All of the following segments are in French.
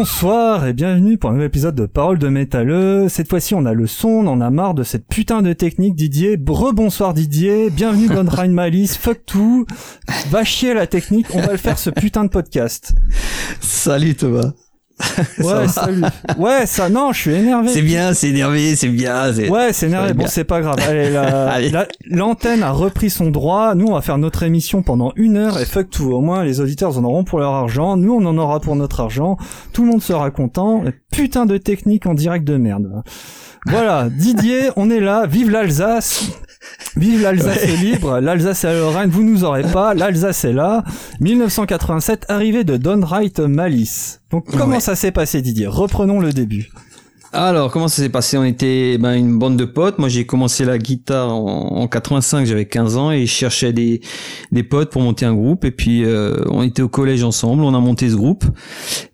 Bonsoir et bienvenue pour un nouvel épisode de Parole de métalleux. Cette fois-ci, on a le son, on en a marre de cette putain de technique, Didier. Rebonsoir Didier, bienvenue dans Rhine Malice, fuck tout, va chier la technique, on va le faire ce putain de podcast. Salut Thomas. Ouais, ça, non, je suis énervé. C'est bien, c'est énervé, c'est bien. Ouais, c'est énervé. Bon, c'est pas grave. Allez, la, l'antenne a repris son droit. Nous, on va faire notre émission pendant une heure et fuck tout. Au moins, les auditeurs en auront pour leur argent. Nous, on en aura pour notre argent. Tout le monde sera content. Putain de technique en direct de merde. Voilà, Didier, on est là. Vive l'Alsace. Vive l'Alsace est libre, l'Alsace et la Lorraine, vous nous aurez pas, l'Alsace est là. 1987, arrivée de Don Wright Malice. Donc comment ça s'est passé Didier? Reprenons le début. Alors, comment ça s'est passé? On était ben, une bande de potes. Moi, j'ai commencé la guitare en, 85, j'avais 15 ans, et je cherchais des, des potes pour monter un groupe. Et puis, euh, on était au collège ensemble, on a monté ce groupe.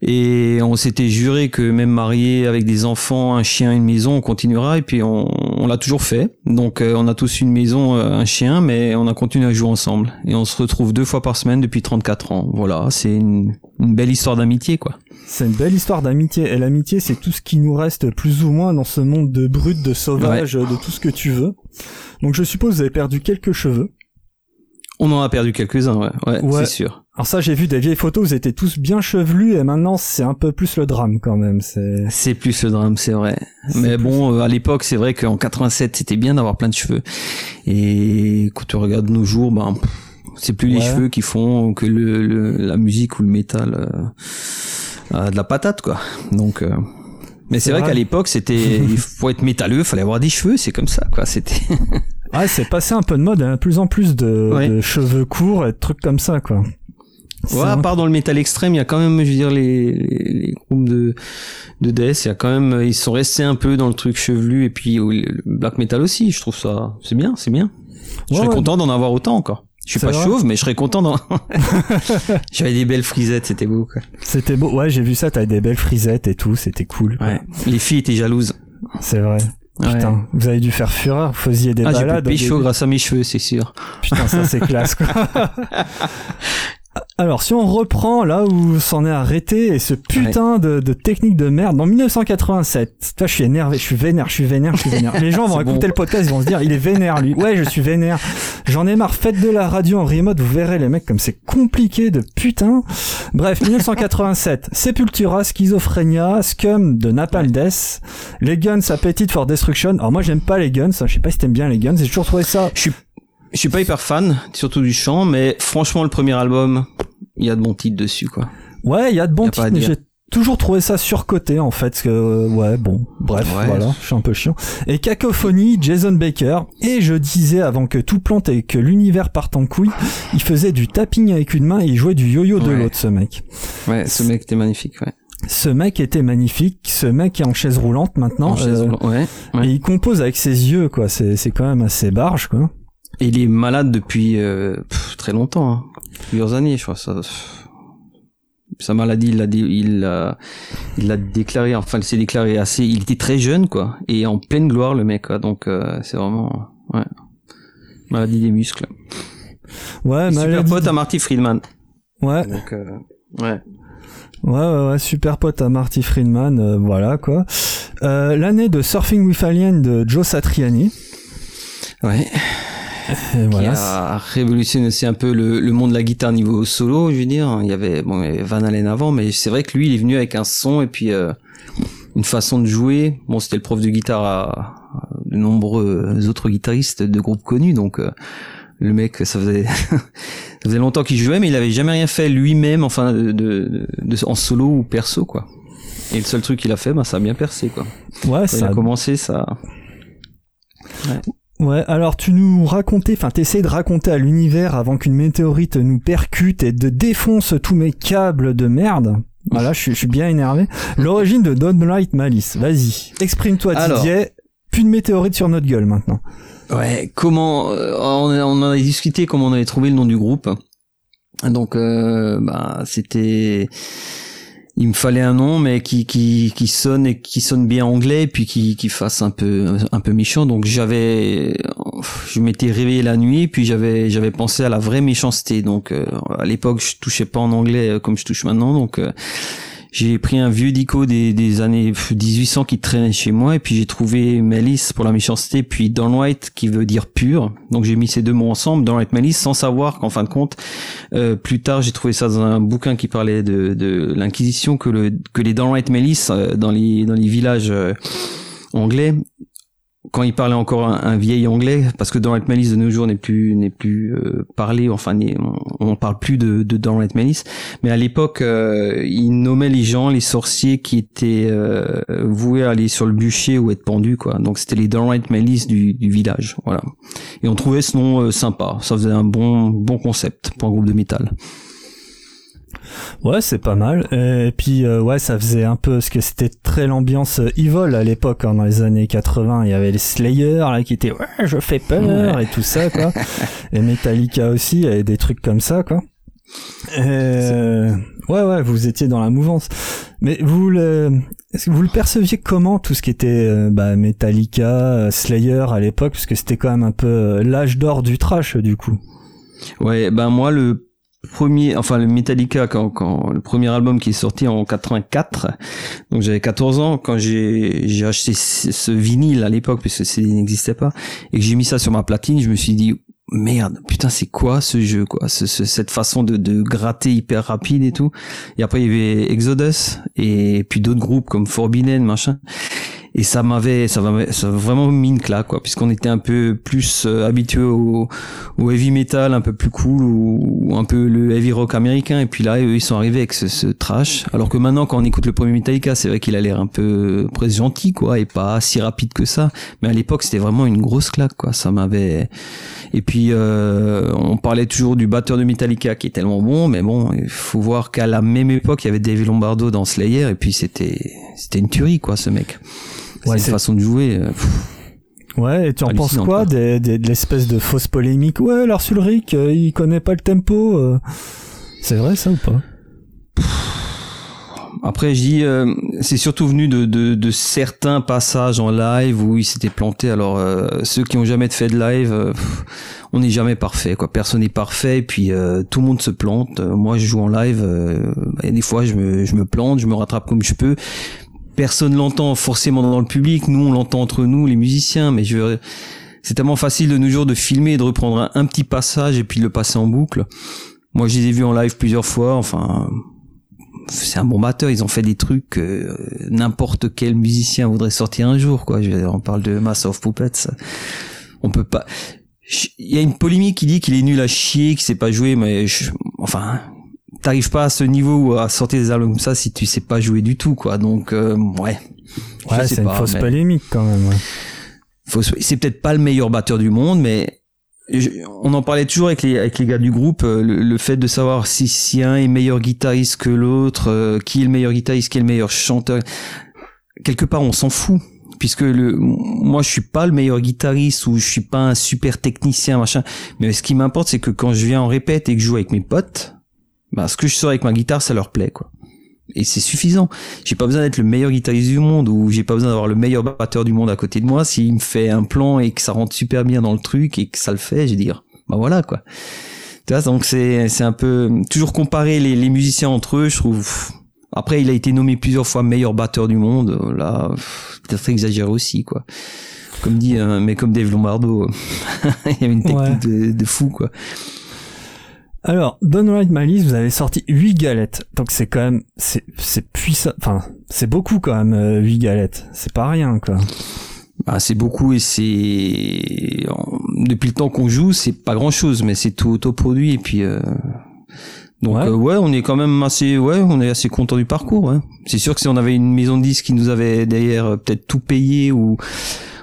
Et on s'était juré que même marié avec des enfants, un chien, une maison, on continuera. Et puis, on, on l'a toujours fait. Donc, euh, on a tous une maison, euh, un chien, mais on a continué à jouer ensemble. Et on se retrouve deux fois par semaine depuis 34 ans. Voilà, c'est une, une belle histoire d'amitié, quoi. C'est une belle histoire d'amitié. Et l'amitié, c'est tout ce qui nous reste plus ou moins dans ce monde de brut, de sauvage, de tout ce que tu veux. Donc je suppose que vous avez perdu quelques cheveux. On en a perdu quelques-uns, ouais, ouais, c'est sûr. Alors ça, j'ai vu des vieilles photos, vous étiez tous bien chevelus, et maintenant c'est un peu plus le drame quand même. C'est c'est plus le drame, c'est vrai. Mais bon, euh, à l'époque, c'est vrai qu'en 87, c'était bien d'avoir plein de cheveux. Et quand tu regardes nos jours, ben c'est plus les cheveux qui font que le, la musique ou le métal. Euh, de la patate quoi. Donc euh, mais c'est vrai, qu'à l'époque c'était il faut être métalleux, fallait avoir des cheveux, c'est comme ça quoi, c'était Ouais, c'est passé un peu de mode, hein. plus en plus de, cheveux courts et de trucs comme ça quoi. Ouais, à part dans le métal extrême, il y a quand même, je veux dire, les, les, groupes de, de death, il y a quand même, ils sont restés un peu dans le truc chevelu, et puis le black metal aussi, je trouve ça, c'est bien, c'est bien. Je serais content d'en avoir autant encore. Je suis pas chauve, mais je serais content. J'avais des belles frisettes, c'était beau. quoi. C'était beau. Ouais, j'ai vu ça. T'avais des belles frisettes et tout. C'était cool. Ouais. Les filles étaient jalouses. C'est vrai. Putain, vous avez dû faire fureur, vous faisiez des ah, balades. J'ai chaud grâce à mes cheveux, c'est sûr. Putain, ça c'est classe quoi. Alors, si on reprend là où s'en est arrêté et ce putain de, de, technique de merde, en 1987, toi, je suis énervé, je suis vénère, je suis vénère, je suis vénère. Les gens vont écouter le podcast, ils vont se dire, il est vénère, lui. Ouais, je suis vénère. J'en ai marre, faites de la radio en remote, vous verrez les mecs comme c'est compliqué de putain. Bref, 1987, Sepultura, Schizophrenia, Scum de Napalm Death, les Guns Appetite for Destruction. Alors moi, j'aime pas les Guns, hein, je sais pas si t'aimes bien les Guns, j'ai toujours trouvé ça. Je suis je suis pas hyper fan, surtout du chant, mais franchement, le premier album, il y a de bons titres dessus, quoi. Ouais, il y a de bons titres, mais j'ai toujours trouvé ça surcoté, en fait, que, ouais, bon, bref, voilà, je suis un peu chiant. Et Cacophonie, Jason Baker, et je disais avant que tout plante et que l'univers parte en couille, il faisait du tapping avec une main et il jouait du yo-yo de l'autre, ce mec. Ouais, ce mec était magnifique, ouais. Ce mec était magnifique, ce mec est en chaise roulante maintenant. En chaise euh, roulante, ouais, Et il compose avec ses yeux, quoi, c'est, c'est quand même assez barge, quoi. Et il est malade depuis euh, très longtemps, hein. plusieurs années, je crois. Ça, sa maladie, il l'a il il déclaré. Enfin, il s'est déclaré assez. Il était très jeune, quoi, et en pleine gloire, le mec. Quoi. Donc, euh, c'est vraiment ouais maladie des muscles. Ouais, super pote à Marty Friedman. Ouais. Donc, euh, ouais. Ouais, ouais, ouais, super pote à Marty Friedman, voilà quoi. L'année de Surfing with Alien de Joe Satriani. Ouais qui a révolutionné aussi un peu le, le, monde de la guitare niveau solo, je veux dire. Il y avait bon, Van Halen avant, mais c'est vrai que lui, il est venu avec un son et puis euh, une façon de jouer. Bon, c'était le prof de guitare à, de nombreux autres guitaristes de groupes connus, donc euh, le mec, ça faisait ça faisait longtemps qu'il jouait, mais il avait jamais rien fait lui-même, enfin, de, de, de, en solo ou perso, quoi. Et le seul truc qu'il a fait, bah, ça a bien percé, quoi. Ouais, ça a commencé, ça. Ouais. Ouais, alors tu nous racontais, enfin t'essayes de raconter à l'univers avant qu'une météorite nous percute et de défonce tous mes câbles de merde. Voilà, je, suis bien énervé. L'origine de Light Malice, vas-y, exprime-toi Didier. Plus de météorite sur notre gueule maintenant. Ouais, comment euh, on, on en a discuté comment on avait trouvé le nom du groupe. Donc euh, bah c'était il me fallait un nom mais qui qui sonne et qui sonne bien anglais puis qui qui fasse un peu un peu méchant. Donc j'avais je m'étais réveillé la nuit puis j'avais j'avais pensé à la vraie méchanceté. Donc euh, à l'époque je touchais pas en anglais euh, comme je touche maintenant. Donc euh, j'ai pris un vieux dico des, des années 1800 qui traînait chez moi et puis j'ai trouvé Malice pour la méchanceté puis Don qui veut dire pur. Donc j'ai mis ces deux mots ensemble, Don White Malice, sans savoir qu'en fin de compte, euh, plus tard j'ai trouvé ça dans un bouquin qui parlait de, de l'Inquisition que le que les Don White Malice euh, dans les dans les villages euh, anglais quand il parlait encore un, vieil anglais, parce que Donald Malice de nos jours n'est plus n'est plus euh, parlé, enfin on, on parle plus de, de Donald Malice, mais à l'époque euh, il nommait les gens, les sorciers qui étaient euh, voués à aller sur le bûcher ou être pendus quoi. Donc c'était les Donald Malice du, du village, voilà. Et on trouvait ce nom euh, sympa, ça faisait un bon bon concept pour un groupe de métal. Ouais, c'est pas mal. Et puis euh, ouais, ça faisait un peu ce que c'était très l'ambiance euh, Evil à l'époque hein, dans les années 80. Il y avait les Slayer là qui étaient ouais, je fais peur et tout ça quoi. et Metallica aussi, il y avait des trucs comme ça quoi. Et... Ouais ouais, vous étiez dans la mouvance. Mais vous le est-ce que vous le perceviez comment tout ce qui était euh, bah, Metallica, Slayer à l'époque? Parce que c'était quand même un peu l'âge d'or du trash du coup. Ouais, ben moi le premier, enfin le Metallica quand, quand le premier album qui est sorti en 84, donc j'avais 14 ans quand j'ai j'ai acheté ce vinyle à l'époque puisque ce n'existait pas et que j'ai mis ça sur ma platine, je me suis dit merde, putain c'est quoi ce jeu quoi, ce, cette façon de, de gratter hyper rapide et tout. Et après il y avait Exodus et puis d'autres groupes comme Forbidden machin et ça m'avait ça ça vraiment mis une claque quoi puisqu'on était un peu plus euh, habitué au, au, heavy metal un peu plus cool ou, un peu le heavy rock américain. Et puis là eux ils sont arrivés avec ce, ce trash. Alors que maintenant quand on écoute le premier Metallica c'est vrai qu'il a l'air un peu presque gentil quoi et pas si rapide que ça. Mais à l'époque c'était vraiment une grosse claque quoi. Ça m'avait et puis euh, on parlait toujours du batteur de Metallica qui est tellement bon mais bon il faut voir qu'à la même époque il y avait Dave Lombardo dans Slayer et puis c'était c'était une tuerie quoi ce mec ouais, c'est une façon de jouer. Euh, ouais, et tu en penses quoi des, des, de l'espèce de fausse polémique? Ouais, Lars Ulrich, euh, il connaît pas le tempo. Euh. C'est vrai ça ou pas? Après, je dis, c'est surtout venu de, de, de, certains passages en live où il s'était planté. Alors, ceux qui ont jamais fait de live, on n'est jamais parfait. Quoi. Personne n'est parfait. Et puis, tout le monde se plante. moi, je joue en live. et des fois, je me, je me plante, je me rattrape comme je peux personne l'entend forcément dans le public. Nous, on l'entend entre nous, les musiciens. Mais je c'est tellement facile de nos jours de filmer et de reprendre un, petit passage et puis de le passer en boucle. Moi, je les ai vus en live plusieurs fois. Enfin, c'est un bon batteur. Ils ont fait des trucs que n'importe quel musicien voudrait sortir un jour. Quoi. Je, on parle de Mass of Puppets. On peut pas. Il y a une polémique qui dit qu'il est nul à chier, qu'il sait pas jouer, mais enfin, t'arrives pas à ce niveau à sortir des albums comme ça si tu sais pas jouer du tout quoi. Donc euh, ouais. Ouais c'est une fausse polémique quand même ouais. c'est peut-être pas le meilleur batteur du monde mais on en parlait toujours avec les avec les gars du groupe euh, le, fait de savoir si si un est meilleur guitariste que l'autre euh, qui est le meilleur guitariste qui est le meilleur chanteur. Quelque part on s'en fout puisque le moi je suis pas le meilleur guitariste ou je suis pas un super technicien machin. Mais ce qui m'importe c'est que quand je viens en répète et que je joue avec mes potes bah, ce que je sors avec ma guitare, ça leur plaît, quoi. Et c'est suffisant. J'ai pas besoin d'être le meilleur guitariste du monde ou j'ai pas besoin d'avoir le meilleur batteur du monde à côté de moi. S'il me fait un plan et que ça rentre super bien dans le truc et que ça le fait, je vais dire, bah voilà, quoi. Tu vois, donc c'est, c'est un peu, toujours comparer les, les musiciens entre eux, je trouve, après, il a été nommé plusieurs fois meilleur batteur du monde. Là, peut-être exagéré aussi, quoi. Comme dit, euh, mais comme Dave Lombardo, il y avait une technique de, de, fou, quoi. Alors, Don't Write My List, vous avez sorti 8 galettes. Donc c'est quand même, c'est, c'est puissant, enfin, c'est beaucoup quand même, 8 euh, galettes. C'est pas rien, quoi. Bah, c'est beaucoup et c'est, depuis le temps qu'on joue, c'est pas grand chose, mais c'est tout autoproduit et puis, euh... donc ouais. Euh, ouais. on est quand même assez, ouais, on est assez content du parcours. Ouais. C'est sûr que si on avait une maison de disques qui nous avait derrière euh, peut-être tout payé ou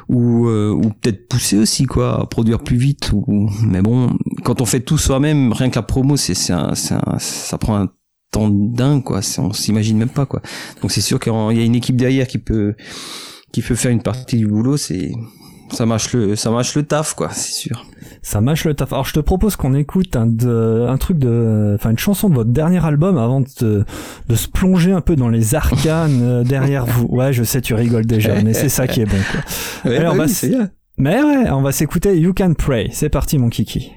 ou, euh, ou peut-être pousser aussi quoi à produire plus vite ou mais bon quand on fait tout soi-même rien que la promo c'est c'est ça prend un temps dingue quoi. On s'imagine même pas quoi. Donc c'est sûr qu'il y a une équipe derrière qui peut qui peut faire une partie du boulot c'est ça mâche le ça mâche le taf quoi c'est sûr. Ça mâche le taf. Alors je te propose qu'on écoute un, de, un truc de enfin une chanson de votre dernier album avant de, de se plonger un peu dans les arcanes euh, derrière vous. Ouais je sais tu rigoles déjà mais c'est ça qui est bon quoi. Ouais, Alors, bah, mais ouais on va s'écouter You Can Pray. C'est parti mon kiki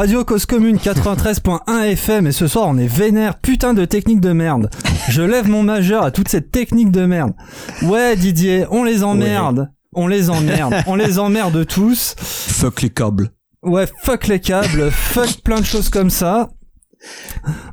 Radio Cause Commune 93.1 FM et ce soir on est vénère, putain de technique de merde. Je lève mon majeur à toute cette technique de merde. Ouais Didier, on les emmerde. On les emmerde. on les emmerde tous. Fuck les câbles. Ouais, fuck les câbles, fuck plein de choses comme ça.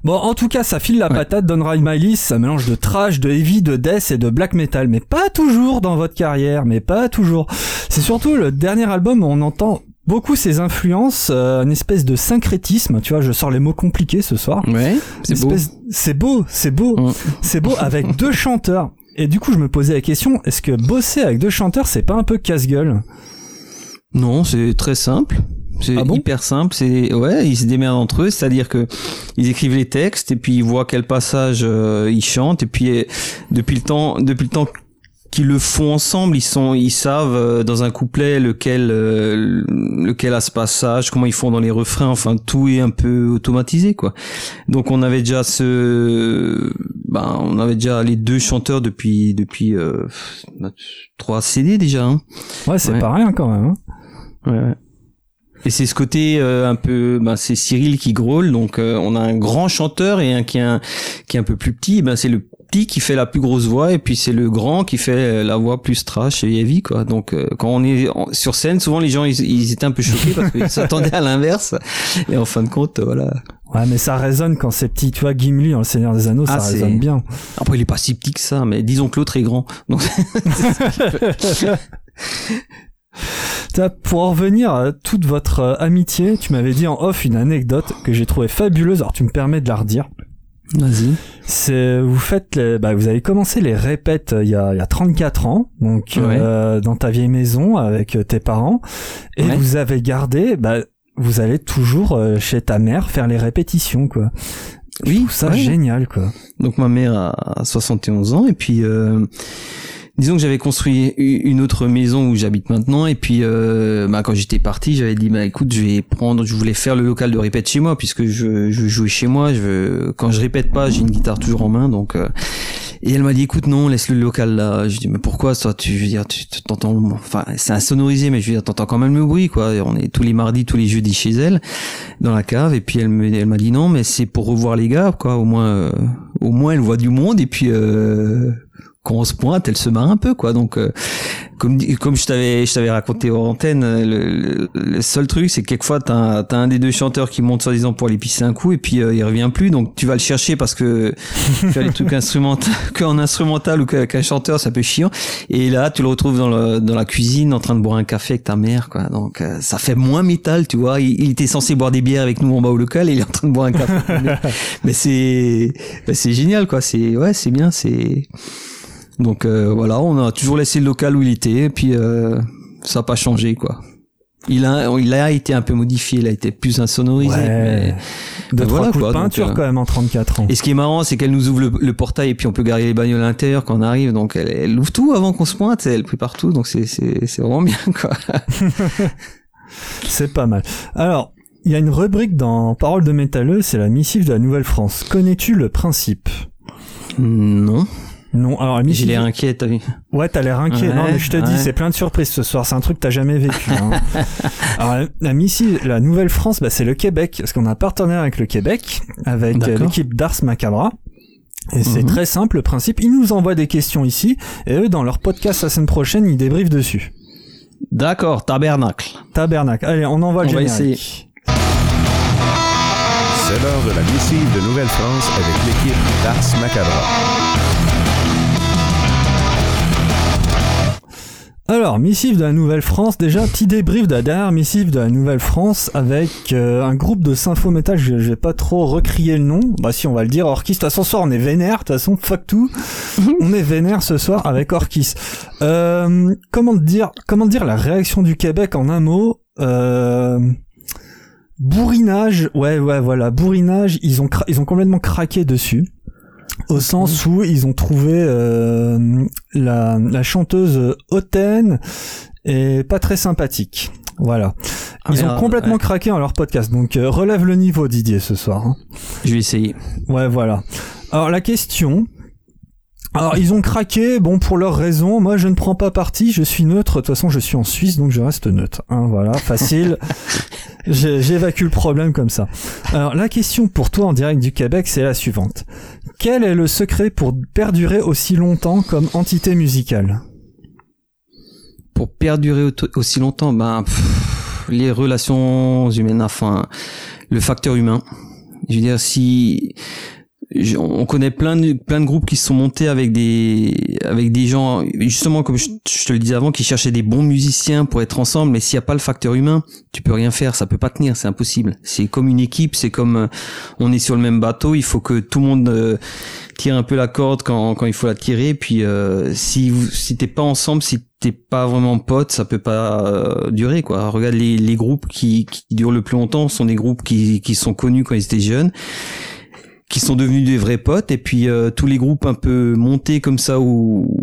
Bon, en tout cas, ça file la patate Don My ça mélange de trash, de heavy, de death et de black metal, mais pas toujours dans votre carrière, mais pas toujours. C'est surtout le dernier album où on entend beaucoup ses influences, euh, une espèce de syncrétisme, tu vois, je sors les mots compliqués ce soir. Ouais, c'est beau. C'est beau, c'est beau, c'est beau avec deux chanteurs. Et du coup, je me posais la question, est-ce que bosser avec deux chanteurs, c'est pas un peu casse-gueule? Non, c'est très simple. C'est ah hyper simple. C'est ouais, ils se démerdent entre eux, c'est-à-dire que ils écrivent les textes et puis ils voient quel passage euh, ils chantent et puis depuis le temps, depuis le temps qu'ils le font ensemble, ils sont, ils savent euh, dans un couplet lequel, euh, lequel a ce passage, comment ils font dans les refrains. Enfin, tout est un peu automatisé, quoi. Donc on avait déjà ce, ben, on avait déjà les deux chanteurs depuis depuis trois CD déjà. Hein. Ouais, c'est pas rien quand même. Hein. Ouais. Et c'est ce côté euh, un peu, ben c'est Cyril qui grôle, donc euh, on a un grand chanteur et un qui est un, qui est un peu plus petit. Ben c'est le petit qui fait la plus grosse voix et puis c'est le grand qui fait la voix plus trash et heavy quoi. Donc euh, quand on est sur scène, souvent les gens ils, étaient un peu choqués parce qu'ils s'attendaient à l'inverse. Et en fin de compte, voilà. Ouais, mais ça résonne quand c'est petit. Tu vois, Gimli dans Le Seigneur des Anneaux, ça ah, résonne bien. Après, il est pas si petit que ça, mais disons que l'autre est grand. Donc. Pour en revenir à toute votre euh, amitié, tu m'avais dit en off une anecdote que j'ai trouvée fabuleuse. Alors tu me permets de la redire. Vas-y. C'est vous faites les, bah, vous avez commencé les répètes euh, il y a, il y a 34 ans, donc euh, dans ta vieille maison avec tes parents, et vous avez gardé, bah, vous allez toujours chez ta mère faire les répétitions quoi. Oui, ça génial quoi. Donc ma mère a 71 ans et puis disons que j'avais construit une autre maison où j'habite maintenant et puis euh, bah, quand j'étais parti j'avais dit bah écoute je vais prendre je voulais faire le local de répète chez moi puisque je, je jouer chez moi je quand je répète pas j'ai une guitare toujours en main donc euh, et elle m'a dit écoute non laisse le local là. Je dis mais pourquoi toi tu veux dire tu t'entends enfin c'est insonorisé mais je veux dire t'entends quand même le bruit quoi. On est tous les mardis tous les jeudis chez elle dans la cave et puis elle elle m'a dit non mais c'est pour revoir les gars quoi. Au moins euh, au moins elle voit du monde et puis euh, quand on se pointe, elle se marre un peu, quoi. Donc, euh, comme comme je t'avais je t'avais raconté hors antenne, le, le, seul truc, c'est que quelquefois t'as as un des deux chanteurs qui monte soi-disant pour aller pisser un coup et puis euh, il revient plus, donc tu vas le chercher parce que faire les trucs instrumentaux qu'en instrumental ou qu'un chanteur, ça peut chiant. Et là, tu le retrouves dans le, dans la cuisine en train de boire un café avec ta mère, quoi. Donc euh, ça fait moins métal, tu vois. Il, était censé boire des bières avec nous en bas au local et il est en train de boire un café. mais c'est c'est génial, quoi. C'est ouais, c'est bien, c'est donc euh, voilà, on a toujours laissé le local où il était, et puis euh, ça n'a pas changé quoi. Il a, il a été un peu modifié, il a été plus insonorisé. Ouais. Mais, de voilà, coups de peinture euh, quand même en 34 ans. Et ce qui est marrant, c'est qu'elle nous ouvre le, portail et puis on peut garer les bagnoles à l'intérieur quand on arrive. Donc elle, elle ouvre tout avant qu'on se pointe, elle prépare tout. Donc c'est c'est vraiment bien quoi. c'est pas mal. Alors il y a une rubrique dans Parole de métalleux, c'est la missive de la Nouvelle-France. Connais-tu le principe? Non. Non, alors J'ai l'air inquiet, t'as vu Ouais, t'as l'air inquiet. non, mais je te dis, c'est plein de surprises ce soir. C'est un truc que t'as jamais vécu. Hein. alors, la, la Nouvelle-France, bah, c'est le Québec, parce qu'on a un partenaire avec le Québec, avec l'équipe d'Ars Macabra. Et c'est mhm. très simple, le principe. Ils nous envoient des questions ici, et eux, dans leur podcast la semaine prochaine, ils débriefent dessus. D'accord, tabernacle. Tabernacle. Allez, on envoie le générique. C'est l'heure de la missive de Nouvelle-France avec l'équipe d'Ars Macabra. Alors, missive de la Nouvelle-France, déjà, petit débrief de la dernière missive de la Nouvelle-France avec euh, un groupe de sympho métal, je, vais pas trop recrier le nom, bah si on va le dire, Orkis, de toute façon ce soir on est vénère, de toute façon fuck tout, on est vénère ce soir avec Orkis. Euh, comment dire, comment dire la réaction du Québec en un mot? Euh, Bourrinage, ouais ouais voilà, bourrinage, ils ont, ils ont complètement craqué dessus au sens où ils ont trouvé euh, la, la, chanteuse hautaine et pas très sympathique. Voilà. Ah, ils ont complètement craqué dans leur podcast. Donc euh, relève le niveau Didier ce soir. Hein. Je vais essayer. Ouais voilà. Alors la question, Alors ils ont craqué, bon pour leurs raisons, moi je ne prends pas parti, je suis neutre, de toute façon je suis en Suisse donc je reste neutre. Hein, voilà, facile. J'évacue le problème comme ça. Alors la question pour toi en direct du Québec c'est la suivante. Quel est le secret pour perdurer aussi longtemps comme entité musicale? Pour perdurer aussi longtemps, ben les relations humaines, enfin le facteur humain. Je veux dire si on connaît plein de plein de groupes qui se sont montés avec des avec des gens justement comme je, te le disais avant qui cherchaient des bons musiciens pour être ensemble mais s'il n'y a pas le facteur humain tu peux rien faire ça peut pas tenir c'est impossible. C'est comme une équipe c'est comme euh, on est sur le même bateau il faut que tout le monde euh, tire un peu la corde quand quand il faut la tirer puis euh, si vous, si t'es pas ensemble si t'es pas vraiment pote ça peut pas durer quoi. Regarde les les groupes qui qui durent le plus longtemps sont des groupes qui qui sont connus quand ils étaient jeunes qui sont devenus des vrais potes et puis euh, tous les groupes un peu montés comme ça ou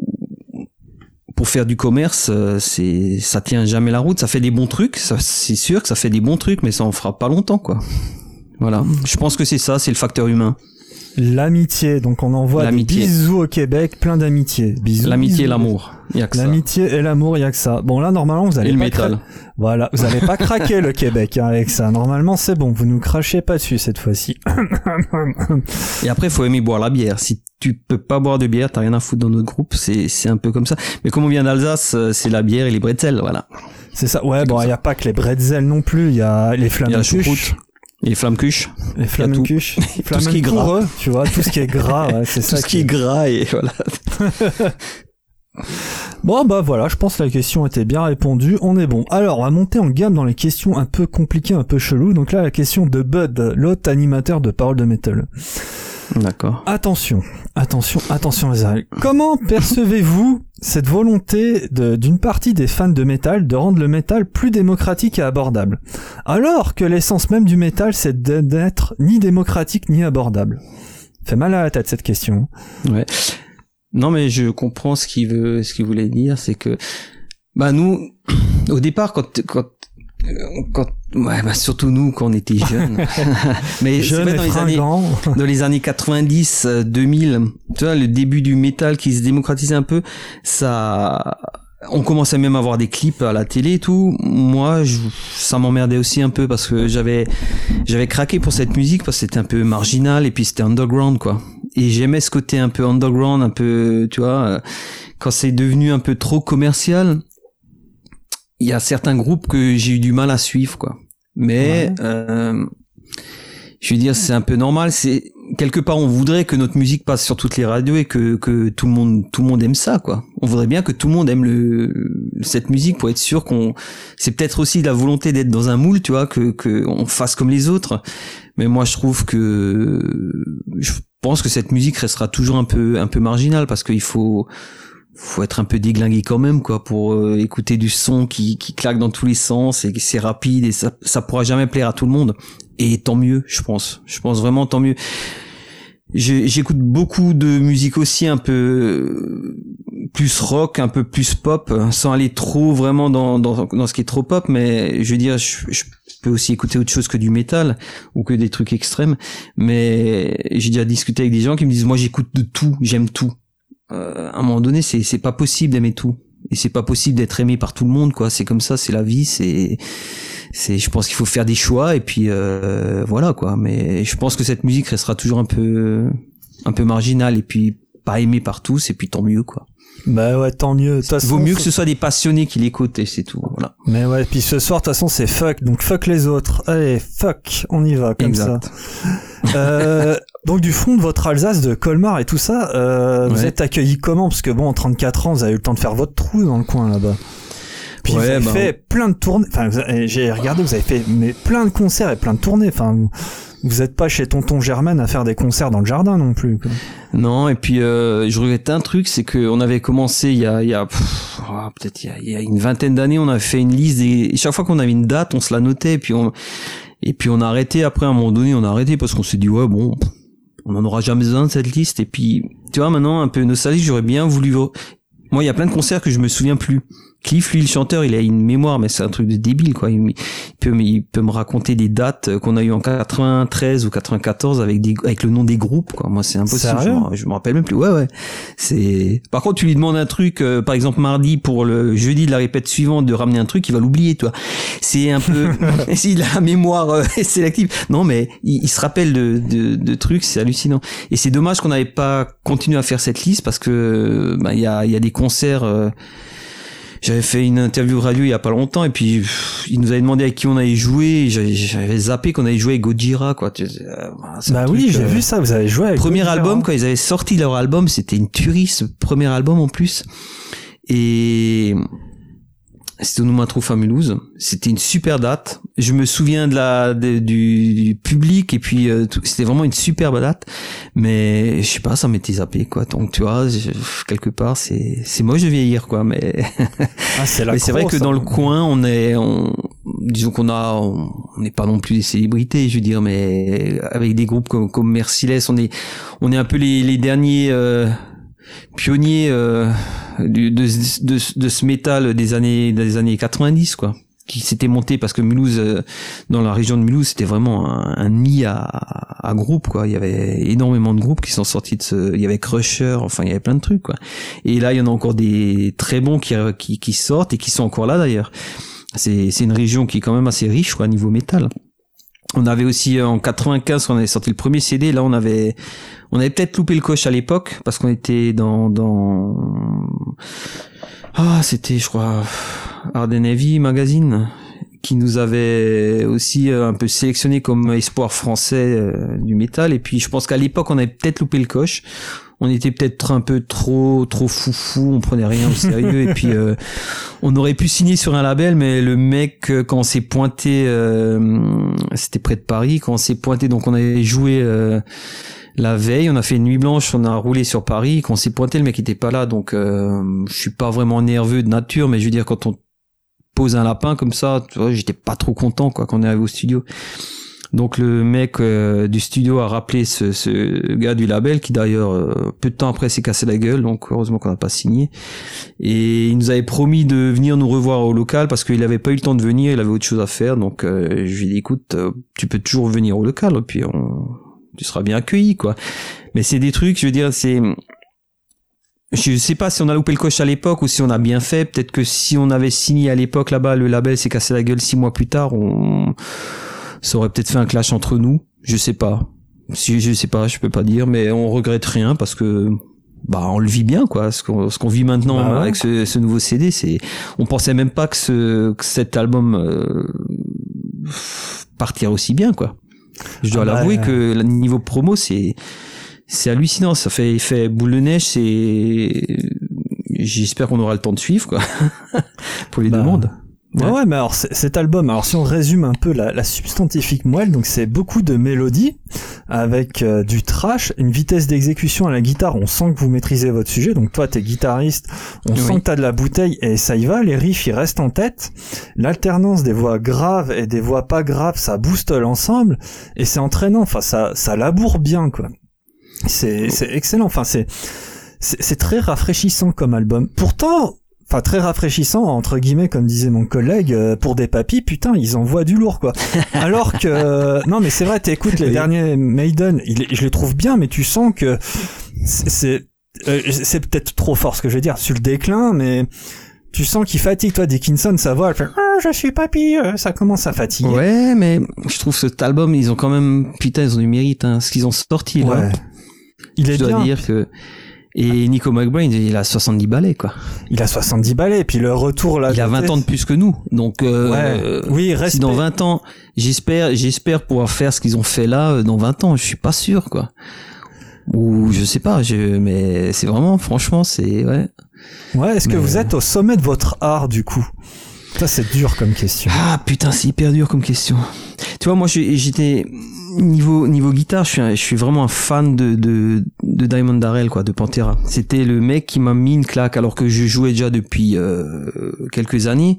pour faire du commerce euh, c'est ça tient jamais la route. Ça fait des bons trucs c'est sûr que ça fait des bons trucs mais ça en fera pas longtemps quoi. Voilà. Je pense que c'est ça c'est le facteur humain L'amitié, donc on envoie des bisous au Québec, plein d'amitié. Bisous. L'amitié et l'amour. L'amitié et l'amour, il y a que ça. Bon là normalement vous allez et pas le métal. Voilà, vous allez pas craquer le Québec hein, avec ça. Normalement c'est bon, vous nous crachez pas dessus cette fois-ci. et après faut aimer boire la bière. Si tu peux pas boire de bière, t'as rien à foutre dans notre groupe. C'est c'est un peu comme ça. Mais comme on vient d'Alsace, euh, c'est la bière et les bretzels, voilà. C'est ça. Ouais, bon, il y a pas que les bretzels non plus. Il y a les flammes les flammes cuches. Les flammes cuches. tout ce qui est gras. tu vois, tout ce qui est gras, ouais, c'est ça. Tout ce qui est gras et voilà. bon bah voilà, je pense que la question était bien répondue, on est bon. Alors on va monter en gamme dans les questions un peu compliquées, un peu cheloues. Donc là la question de Bud, l'autre animateur de Parole de Metal. D'accord. Attention, attention, attention les Comment percevez-vous cette volonté d'une partie des fans de métal de rendre le métal plus démocratique et abordable? Alors que l'essence même du métal c'est d'être ni démocratique ni abordable. Fait mal à la tête cette question. Ouais. Non mais je comprends ce qu'il veut, ce qu'il voulait dire, c'est que bah nous, au départ quand quand quand ouais bah surtout nous quand on était jeunes. Mais Jeune dans les années dans les années 90 2000 tu vois le début du métal qui se démocratisait un peu ça on commençait même à voir des clips à la télé et tout. Moi je, ça m'emmerdait aussi un peu parce que j'avais j'avais craqué pour cette musique parce que c'était un peu marginal et puis c'était underground quoi. Et j'aimais ce côté un peu underground un peu tu vois quand c'est devenu un peu trop commercial il y a certains groupes que j'ai eu du mal à suivre, quoi. Mais euh, je veux dire, c'est un peu normal. C'est quelque part, on voudrait que notre musique passe sur toutes les radios et que, que tout le monde tout le monde aime ça, quoi. On voudrait bien que tout le monde aime le cette musique pour être sûr qu'on. C'est peut-être aussi la volonté d'être dans un moule, tu vois, que que on fasse comme les autres. Mais moi, je trouve que je pense que cette musique restera toujours un peu un peu marginale parce qu'il faut faut être un peu déglingué quand même quoi pour euh, écouter du son qui, qui claque dans tous les sens et c'est rapide et ça ça pourra jamais plaire à tout le monde. Et tant mieux je pense. Je pense vraiment tant mieux. J'écoute beaucoup de musique aussi un peu euh, plus rock un peu plus pop sans aller trop vraiment dans dans, dans ce qui est trop pop mais je veux dire je, je peux aussi écouter autre chose que du métal ou que des trucs extrêmes. Mais j'ai déjà discuté avec des gens qui me disent moi j'écoute de tout j'aime tout euh, à un moment donné, c'est c'est pas possible d'aimer tout et c'est pas possible d'être aimé par tout le monde quoi. C'est comme ça, c'est la vie, c'est c'est je pense qu'il faut faire des choix et puis euh, voilà quoi. Mais je pense que cette musique restera toujours un peu un peu marginale et puis pas aimée par tous et puis tant mieux quoi. Bah ouais, tant mieux. Il vaut mieux que ce soit des passionnés qui l'écoutent et c'est tout. Voilà. Mais ouais, puis ce soir, de toute façon, c'est fuck. Donc fuck les autres. Allez, fuck, on y va comme exact. ça. euh, donc du fond de votre Alsace, de Colmar et tout ça, euh, vous êtes accueilli comment? Parce que bon, en 34 ans, vous avez eu le temps de faire votre trou dans le coin là-bas. Puis vous avez bah, fait plein de tournées. Enfin, j'ai regardé, vous avez fait mais plein de concerts et plein de tournées. Enfin, vous êtes pas chez Tonton Germaine à faire des concerts dans le jardin non plus. Quoi. Non, et puis euh, je regrette un truc, c'est que on avait commencé il y a, il y a oh, peut-être il, il, y a une vingtaine d'années, on avait fait une liste et chaque fois qu'on avait une date, on se la notait et puis on et puis on a arrêté après à un moment donné, on a arrêté parce qu'on s'est dit ouais bon, on en aura jamais besoin de cette liste et puis tu vois maintenant un peu nostalgique, j'aurais bien voulu Moi, il y a plein de concerts que je me souviens plus. Cliff, lui, le chanteur, il a une mémoire, mais c'est un truc de débile, quoi. Il, peut, il peut me raconter des dates qu'on a eu en 93 ou 94 avec des, avec le nom des groupes, quoi. Moi, c'est impossible. Je, me rappelle même plus. Ouais, ouais. C'est. Par contre, tu lui demandes un truc, euh, par exemple mardi pour le jeudi de la répète suivante de ramener un truc, il va l'oublier, toi. C'est un peu. S'il a la mémoire euh, sélective. Non, mais il, se rappelle de, de, de trucs, c'est hallucinant. Et c'est dommage qu'on n'avait pas continué à faire cette liste parce que bah, il y a, y a des concerts. Euh, j'avais fait une interview radio il y a pas longtemps et puis il nous avait demandé à qui on allait jouer. J'avais zappé qu'on allait jouer avec Gojira quoi. Euh, bah oui, j'ai euh, vu ça. Vous avez joué avec premier album quand ils avaient sorti leur album, c'était une tuerie ce premier album en plus. Et c'était au Noumatrouf à Mulhouse. C'était une super date. Je me souviens de la du, public et puis euh, c'était vraiment une superbe date. Mais je sais pas, ça m'était zappé quoi. Donc tu vois, quelque part c'est c'est moche de vieillir quoi. Mais ah, c'est c'est vrai que dans le coin on est on, disons qu'on a on n'est pas non plus des célébrités je veux dire mais avec des groupes comme, comme Merciless on est on est un peu les, les derniers euh, pionnier euh, de, de, de, ce métal des années des années 90 quoi. Qui s'était monté parce que Mulhouse euh, dans la région de Mulhouse c'était vraiment un, un nid à, à groupes quoi. Il y avait énormément de groupes qui sont sortis de ce il y avait Crusher enfin il y avait plein de trucs quoi. Et là il y en a encore des très bons qui qui, qui sortent et qui sont encore là d'ailleurs. C'est c'est une région qui est quand même assez riche quoi niveau métal on avait aussi euh, en 95 on avait sorti le premier CD là on avait on avait peut-être loupé le coche à l'époque parce qu'on était dans dans ah c'était je crois Arden Heavy Magazine qui nous avait aussi euh, un peu sélectionné comme espoir français euh, du métal. Et puis je pense qu'à l'époque on avait peut-être loupé le coche. On était peut-être un peu trop trop foufou, on prenait rien au sérieux. Et puis on aurait pu signer sur un label mais le mec quand on s'est pointé c'était près de Paris quand on s'est pointé donc on avait joué la veille, on a fait une nuit blanche, on a roulé sur Paris, quand on s'est pointé, le mec était pas là, donc euh, je suis pas vraiment nerveux de nature, mais je veux dire quand on pose un lapin comme ça, j'étais pas trop content quoi quand on est arrivé au studio. Donc le mec euh, du studio a rappelé ce, gars du label qui d'ailleurs euh, peu de temps après s'est cassé la gueule, donc heureusement qu'on n'a pas signé. Et il nous avait promis de venir nous revoir au local parce qu'il avait pas eu le temps de venir, il avait autre chose à faire. Donc je lui ai dit écoute, tu peux toujours venir au local, et puis on, tu seras bien accueilli, quoi. Mais c'est des trucs, je veux dire, c'est, je sais pas si on a loupé le coche à l'époque ou si on a bien fait. Peut-être que si on avait signé à l'époque là-bas, le label s'est cassé la gueule six mois plus tard, on, ça aurait peut-être fait un clash entre nous. Je sais pas. Si je sais pas, je peux pas dire, mais on regrette rien parce que bah on le vit bien quoi. Ce qu'on ce qu'on vit maintenant bah avec ce, ce, nouveau CD, c'est on pensait même pas que ce que cet album euh, partirait aussi bien quoi. Je dois ah bah, l'avouer que le niveau promo, c'est c'est hallucinant. Ça fait effet boule de neige. C'est j'espère qu'on aura le temps de suivre quoi pour les bah, demandes. Ouais, ouais, mais alors cet album, alors si on résume un peu la, la substantifique moelle, donc c'est beaucoup de mélodies avec euh, du trash, une vitesse d'exécution à la guitare, on sent que vous maîtrisez votre sujet, donc toi t'es guitariste, on sent que t'as de la bouteille et ça y va, les riffs ils restent en tête, l'alternance des voix graves et des voix pas graves, ça booste l'ensemble et c'est entraînant, enfin ça, ça laboure bien quoi. C'est, c'est excellent, enfin c'est, c'est très rafraîchissant comme album. Pourtant, enfin très rafraîchissant entre guillemets comme disait mon collègue euh, pour des papis putain ils envoient du lourd quoi. Alors que euh, non mais c'est vrai t'écoutes les derniers Maiden je les trouve bien mais tu sens que c'est euh, c'est peut-être trop fort ce que je veux dire sur le déclin mais tu sens qu'il fatigue. Toi Dickinson sa voix elle fait ah, je suis papy ça commence à fatiguer. Ouais mais je trouve cet album ils ont quand même putain ils ont du mérite hein, ce qu'ils ont sorti là. Ouais. il est je dois dire que et Nico McBrain, il a 70 balais, quoi. Il a 70 balais, et puis le retour là. Il a 20 ans de plus que nous. Donc, euh, oui, reste. Si dans 20 ans, j'espère, j'espère pouvoir faire ce qu'ils ont fait là euh, dans 20 ans. Je suis pas sûr, quoi. Ou je sais pas, je, mais c'est vraiment, franchement, c'est, ouais. Ouais, est-ce que vous êtes au sommet de votre art, du coup? Ça, c'est dur comme question. Ah, putain, c'est hyper dur comme question. Tu vois, moi, j'étais, niveau niveau guitare, je suis je suis vraiment un fan de de, de Diamond Darrell quoi, de Pantera. C'était le mec qui m'a mis une claque alors que je jouais déjà depuis euh, quelques années.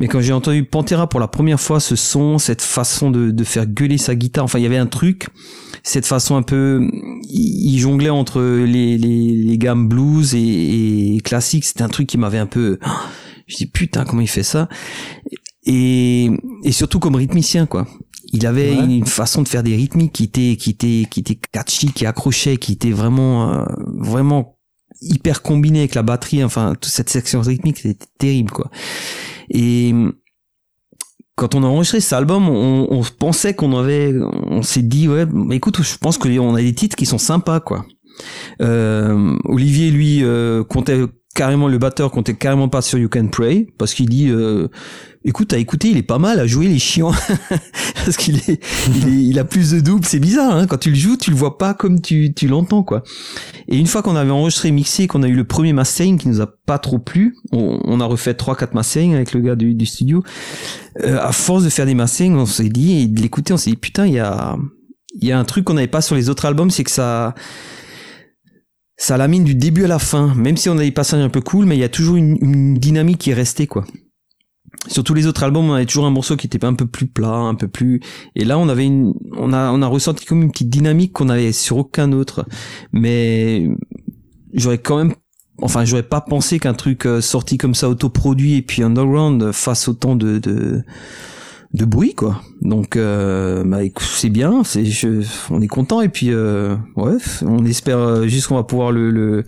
Mais quand j'ai entendu Pantera pour la première fois, ce son, cette façon de, de faire gueuler sa guitare, enfin il y avait un truc, cette façon un peu, il jonglait entre les, les, les gammes blues et, et classiques, c'était un truc qui m'avait un peu, je dis putain comment il fait ça, et, et surtout comme rythmicien quoi. Il avait une façon de faire des rythmiques qui était qui était qui était catchy, qui accrochait, qui était vraiment euh, vraiment hyper combiné avec la batterie. Enfin, toute cette section rythmique c'était terrible quoi. Et quand on a enregistré cet album, on, on pensait qu'on avait, on s'est dit ouais, mais écoute, je pense qu'on a des titres qui sont sympas quoi. Euh, Olivier lui euh, comptait carrément le batteur comptait carrément pas sur You Can Pray parce qu'il dit euh, écoute à écouter il est pas mal à jouer les chiants parce qu'il est, il a plus de double c'est bizarre hein. Quand tu le joues tu le vois pas comme tu, tu l'entends quoi. Et une fois qu'on avait enregistré mixé qu'on a eu le premier mastering qui nous a pas trop plu on, a refait trois quatre mastering avec le gars du, du studio euh, à force de faire des masterings on s'est dit et de l'écouter on s'est dit putain il y a il y a un truc qu'on n'avait pas sur les autres albums c'est que ça ça lamine du début à la fin, même si on a des passages un peu cool, mais il y a toujours une, dynamique qui est restée, quoi. Sur tous les autres albums, on avait toujours un morceau qui était un peu plus plat, un peu plus, et là, on avait une, on a, on a ressenti comme une petite dynamique qu'on avait sur aucun autre. Mais, j'aurais quand même, enfin, j'aurais pas pensé qu'un truc euh, sorti comme ça, autoproduit et puis underground fasse autant de, de, de bruit quoi. Donc euh, bah, c'est bien, c'est on est content et puis euh, ouais, on espère euh, juste qu'on va pouvoir le, le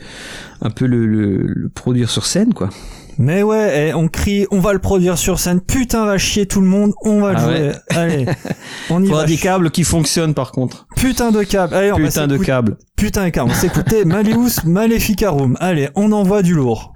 un peu le, le, produire sur scène quoi. Mais ouais, eh, on crie, on va le produire sur scène. Putain, va chier tout le monde, on va le ah jouer. Allez, on y Faudra va. des câbles qui fonctionnent par contre. Putain de câbles. Allez, Putain de câbles. Putain de câbles. On s'écoutait Malius Maleficarum. Allez, on envoie du lourd.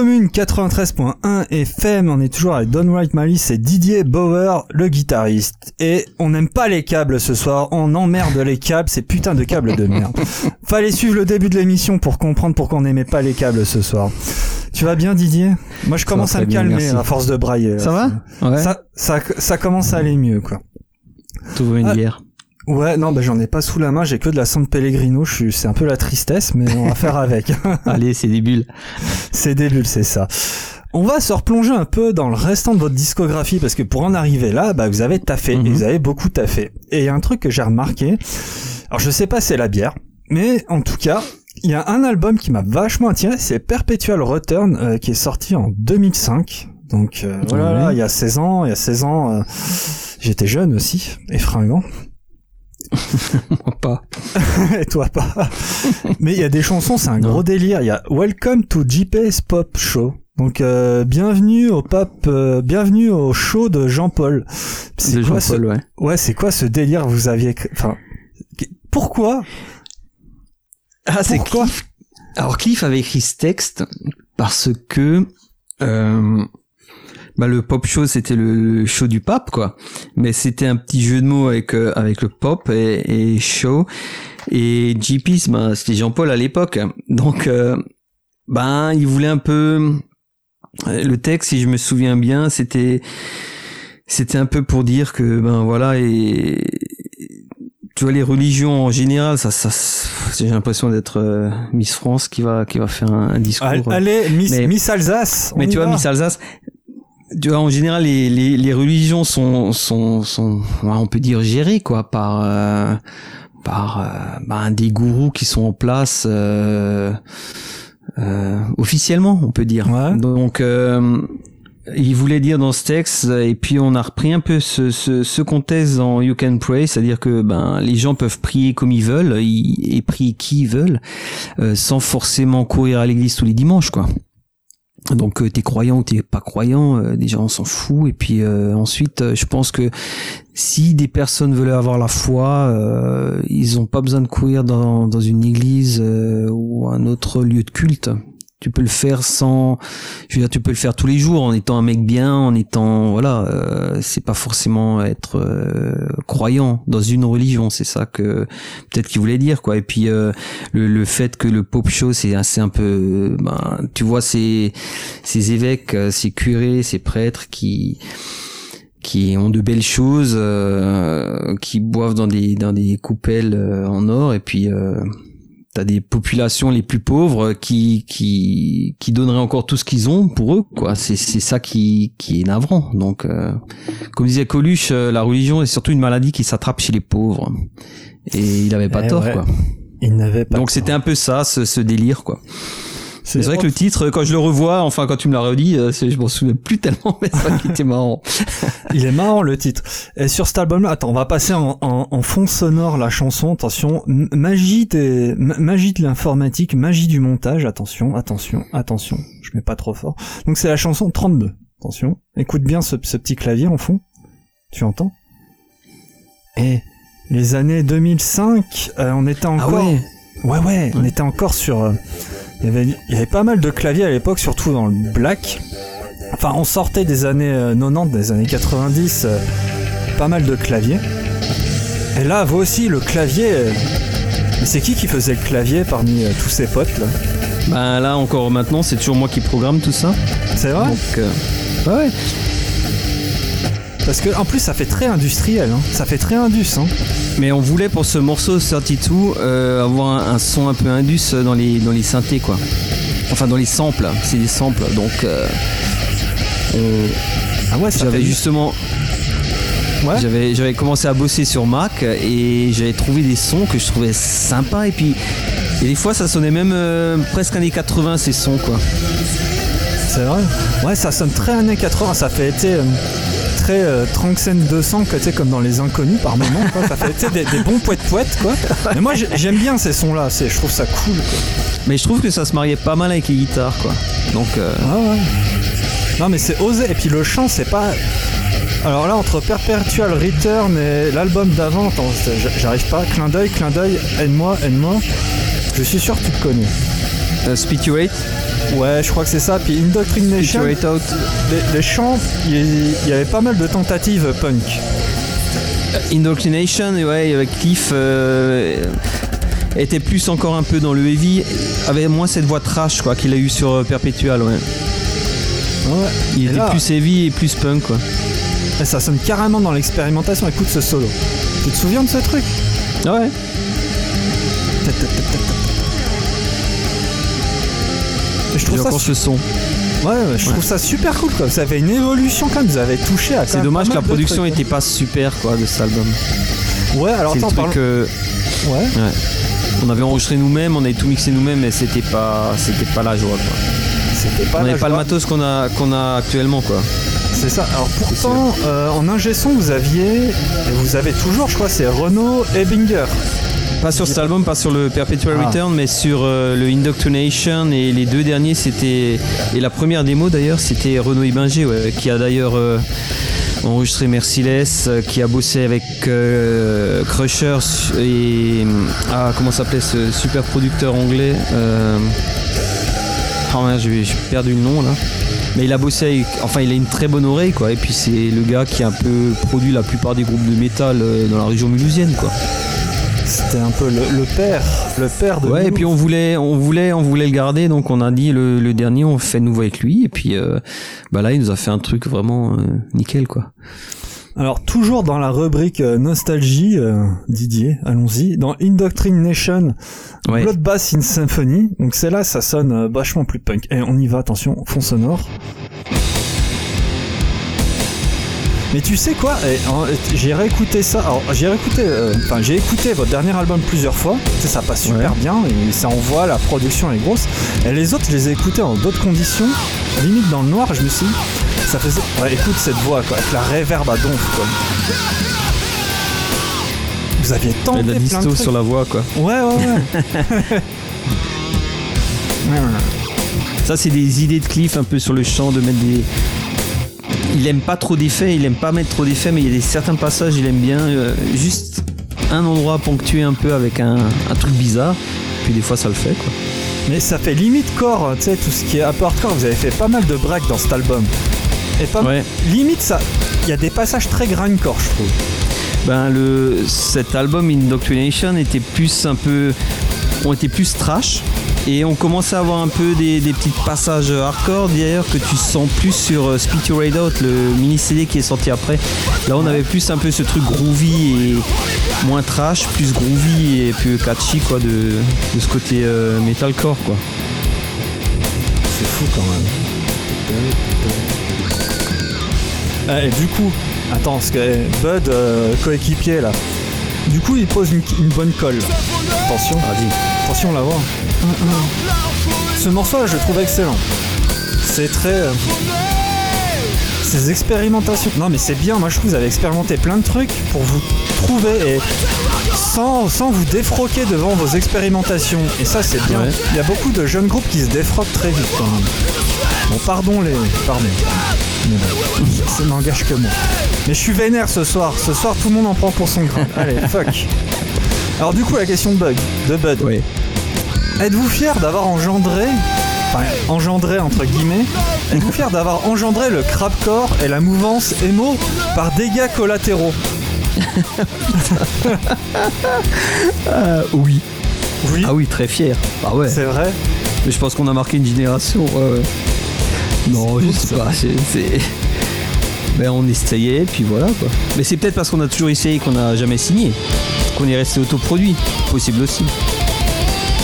Commune 93.1 FM, on est toujours avec Don Wright Malice et Didier Bauer, le guitariste. Et on n'aime pas les câbles ce soir, on emmerde les câbles, ces putains de câbles de merde. Fallait suivre le début de l'émission pour comprendre pourquoi on n'aimait pas les câbles ce soir. Tu vas bien Didier? Moi je commence à me calmer à force de brailler. Ça va? Ouais. ça, ça, ça, commence à aller mieux quoi. Tout va une ah, guerre. Ouais, non, bah, j'en ai pas sous la main, j'ai que de la San Pellegrino, c'est un peu la tristesse, mais on va faire avec. Allez, c'est des bulles. C'est des bulles, c'est ça. On va se replonger un peu dans le restant de votre discographie, parce que pour en arriver là, bah, vous avez taffé, et mhm. vous avez beaucoup taffé. Et il y a un truc que j'ai remarqué, alors je sais pas c'est la bière, mais en tout cas, il y a un album qui m'a vachement attiré, c'est Perpetual Return, euh, qui est sorti en 2005. Donc euh, voilà, il y a 16 ans, il y a 16 ans, euh, j'étais jeune aussi, et fringant. Moi pas. Et toi pas. Mais il y a des chansons, c'est un gros délire. Il y a Welcome to JPS Pop Show. Donc euh, bienvenue au pop, euh, bienvenue au show de Jean-Paul. C'est Jean-Paul, ce... ouais. Ouais, c'est quoi ce délire vous aviez, enfin, pourquoi? Ah, c'est quoi Alors Cliff avait écrit ce texte parce que euh, bah le pop show c'était le show du pape quoi. Mais c'était un petit jeu de mots avec euh, avec le pop et, et show. Et JP bah, c'était Jean-Paul à l'époque. Donc euh, ben il voulait un peu le texte si je me souviens bien c'était c'était un peu pour dire que ben voilà et tu vois les religions en général ça ça j'ai l'impression d'être euh, Miss France qui va qui va faire un, discours. Allez Miss, Miss Alsace mais tu vois Miss Alsace en général, les, les, les, religions sont, sont, sont, on peut dire, gérées quoi par euh, par euh, bah, des gourous qui sont en place euh, euh officiellement, on peut dire. Donc, il voulait dire dans ce texte, et puis on a repris un peu ce, ce, ce contexte dans You Can Pray, c'est-à-dire que ben les gens peuvent prier comme ils veulent et prier qui ils veulent, sans forcément courir à l'église tous les dimanches, quoi. Donc euh, t'es croyant ou t'es pas croyant, euh, déjà on s'en fout. Et puis euh, ensuite, je pense que si des personnes veulent avoir la foi, ils ont pas besoin de courir dans, dans une église ou un autre lieu de culte tu peux le faire sans tu peux le faire tous les jours en étant un mec bien en étant voilà euh, c'est pas forcément être euh, croyant dans une religion c'est ça que peut-être qu'il voulait dire quoi. Et puis euh, le, fait que le pop show c'est un peu ben, tu vois ces ces évêques ces curés ces prêtres qui qui ont de belles choses qui boivent dans des dans des coupelles en or. Et puis t'as des populations les plus pauvres qui qui qui donneraient encore tout ce qu'ils ont pour eux quoi. C'est c'est ça qui qui est navrant. Donc euh, comme disait Coluche euh, la religion est surtout une maladie qui s'attrape chez les pauvres. Et il avait pas eh tort quoi. Il n'avait pas donc c'était un peu ça ce, ce délire quoi c'est vrai que le titre, quand je le revois, enfin quand tu me l'as redit, euh, je m'en souviens plus tellement, mais c'est vrai qu'il était marrant. Il est marrant le titre. Et sur cet album, attends, on va passer en, en, fond sonore la chanson. Attention, magie des, magie de l'informatique, magie du montage. Attention, attention, attention. Je mets pas trop fort. Donc c'est la chanson 32. Attention, écoute bien ce, ce petit clavier en fond. Tu entends Et les années 2005, euh, on était ah encore. Ah ouais. Ouais ouais, on était encore sur. Euh, il y, avait, il y avait pas mal de claviers à l'époque, surtout dans le black. Enfin, on sortait des années 90, euh, des années 90. Euh, pas mal de claviers. Et là, vous aussi, le clavier. euh, C'est qui qui faisait le clavier parmi tous ses potes là? Ben là encore maintenant, c'est toujours moi qui programme tout ça. C'est vrai? Donc, euh, ouais. Parce que en plus, ça fait très industriel. hein. Ça fait très indus. Hein. Mais on voulait pour ce morceau 32 euh, avoir un, un son un peu indus dans les, dans les synthés quoi. Enfin dans les samples, c'est des samples. Donc euh, Ah ouais, j'avais fait justement Ouais. j'avais, j'avais commencé à bosser sur Mac et j'avais trouvé des sons que je trouvais sympas et puis et des fois ça sonnait même euh, presque années 80 ces sons quoi. C'est vrai Ouais, ça sonne très années 80. Ça fait été euh, très euh, Tranxen 200, quoi, tu sais, comme dans Les Inconnus par moment. Quoi. Ça fait des, des bons poètes-poètes, quoi. Mais moi, j'ai- j'aime bien ces sons-là. Je trouve ça cool, quoi. Mais je trouve que ça se mariait pas mal avec les guitares quoi. Donc euh, Ah ouais. Non, mais c'est osé. Et puis le chant, c'est pas. Alors là, entre Perpetual Return et l'album d'avant, j'arrive pas. Clin d'œil, clin d'œil, aide-moi, aide-moi. Je suis sûr que tu te connais. Euh, Speculate, Ouais, je crois que c'est ça. Puis Indoctrination, Speculate Out. les, les chants, il y, avait pas mal de tentatives punk. Indoctrination, ouais, avec Cliff euh, était plus encore un peu dans le heavy, avait moins cette voix trash quoi qu'il a eu sur euh, Perpetual, ouais. Ouais. Il était là- plus heavy et plus punk quoi. Et ça sonne carrément dans l'expérimentation. Écoute ce solo. Tu te souviens de ce truc? Ouais. Je trouve ça, ce son. ouais, je trouve ça super cool. Quoi. Vous avez une évolution quand même. Vous avez touché à. C'est dommage que la production était pas super quoi de cet album. Ouais, alors attends, parlons- que Ouais. ouais. On avait enregistré nous-mêmes, on avait tout mixé nous-mêmes, mais c'était pas, c'était pas la joie quoi. C'était pas on n'avait pas le matos qu'on a, qu'on a actuellement quoi. C'est ça. Alors pourtant, euh, en ingé son, vous aviez, et vous avez toujours, je crois, c'est Renault Ebinger. Pas sur cet album, pas sur le Perpetual Ah. Return, mais sur euh, le Indoctrination et les deux derniers c'était et la première démo d'ailleurs c'était Renaud Ibinger ouais, qui a d'ailleurs euh, enregistré Merciless, euh, qui a bossé avec euh, Crusher et ah comment s'appelait ce super producteur anglais euh, ah merde, j'ai perdu le nom là. Mais il a bossé avec, enfin il a une très bonne oreille quoi et puis c'est le gars qui a un peu produit la plupart des groupes de métal dans la région mulhousienne quoi. C'était un peu le, le père, le père de. Ouais, et puis on voulait, on voulait, on voulait le garder, donc on a dit le, le dernier, on fait nouveau avec lui, et puis euh, bah là, il nous a fait un truc vraiment euh, nickel, quoi. Alors toujours dans la rubrique euh, nostalgie, euh, Didier, allons-y. Dans Indoctrination, Ouais. Bloodbath in Symphony. Donc c'est là, ça sonne vachement plus punk. Et on y va, attention, fond sonore. Mais tu sais quoi Eh, en- J'ai réécouté ça. Alors j'ai réécouté, euh, enfin j'ai écouté votre dernier album plusieurs fois. Tu sais, ça passe super Ouais. bien et ça envoie, la production est grosse. Et les autres, je les ai écoutés en d'autres conditions, limite dans le noir. Je me suis, dit, ça faisait. Ouais, écoute cette voix quoi, avec la réverb à donf quoi. Vous aviez Il y tenté a de la disto trucs. sur la voix, quoi. Ouais, ouais, ouais. Ouais, ouais. Ça, c'est des idées de Cliff un peu sur le chant, de mettre des. Il aime pas trop d'effets, il aime pas mettre trop d'effets, mais il y a des certains passages, il aime bien euh, juste un endroit ponctué un peu avec un, un truc bizarre, puis des fois ça le fait, quoi. Mais ça fait limite corps, tu sais, tout ce qui est apport corps. Vous avez fait pas mal de breaks dans cet album. Et pas Ouais. limite ça. Il y a des passages très grindcore, je trouve. Ben le cet album Indoctrination était plus un peu on était plus trash et on commençait à avoir un peu des, des petits passages hardcore. D'ailleurs que tu sens plus sur euh, Spit Your Raid Out le mini CD qui est sorti après. Là on avait plus un peu ce truc groovy et moins trash plus groovy et plus catchy quoi de, de ce côté euh, metalcore quoi. C'est fou quand même. Ah, et du coup, attends, que eh, Bud, euh, coéquipier là, du coup il pose une, une bonne colle. Attention, attention la voix. Ce morceau là, je le trouve excellent. C'est très. euh, ces expérimentations. Non mais c'est bien, moi je trouve que vous avez expérimenté plein de trucs pour vous trouver et sans, sans vous défroquer devant vos expérimentations. Et ça c'est bien. Ouais. Il y a beaucoup de jeunes groupes qui se défroquent très vite quand même. Bon pardon les. Pardon. Ça n'engage que moi. Mais je suis vénère ce soir. Ce soir tout le monde en prend pour son grain. Allez, fuck. Alors du coup la question de Bug, de Bud. ouais Êtes-vous fier d'avoir engendré, enfin engendré entre guillemets, êtes-vous fier d'avoir engendré le crapcore et la mouvance emo par dégâts collatéraux euh, Oui. Oui. Ah oui, très fier. Ah ouais. C'est vrai. Mais je pense qu'on a marqué une génération. Non, je sais pas. C'est. Ben, on essayait, puis voilà quoi. Mais c'est peut-être parce qu'on a toujours essayé qu'on n'a jamais signé. Qu'on est resté autoproduit. Possible aussi.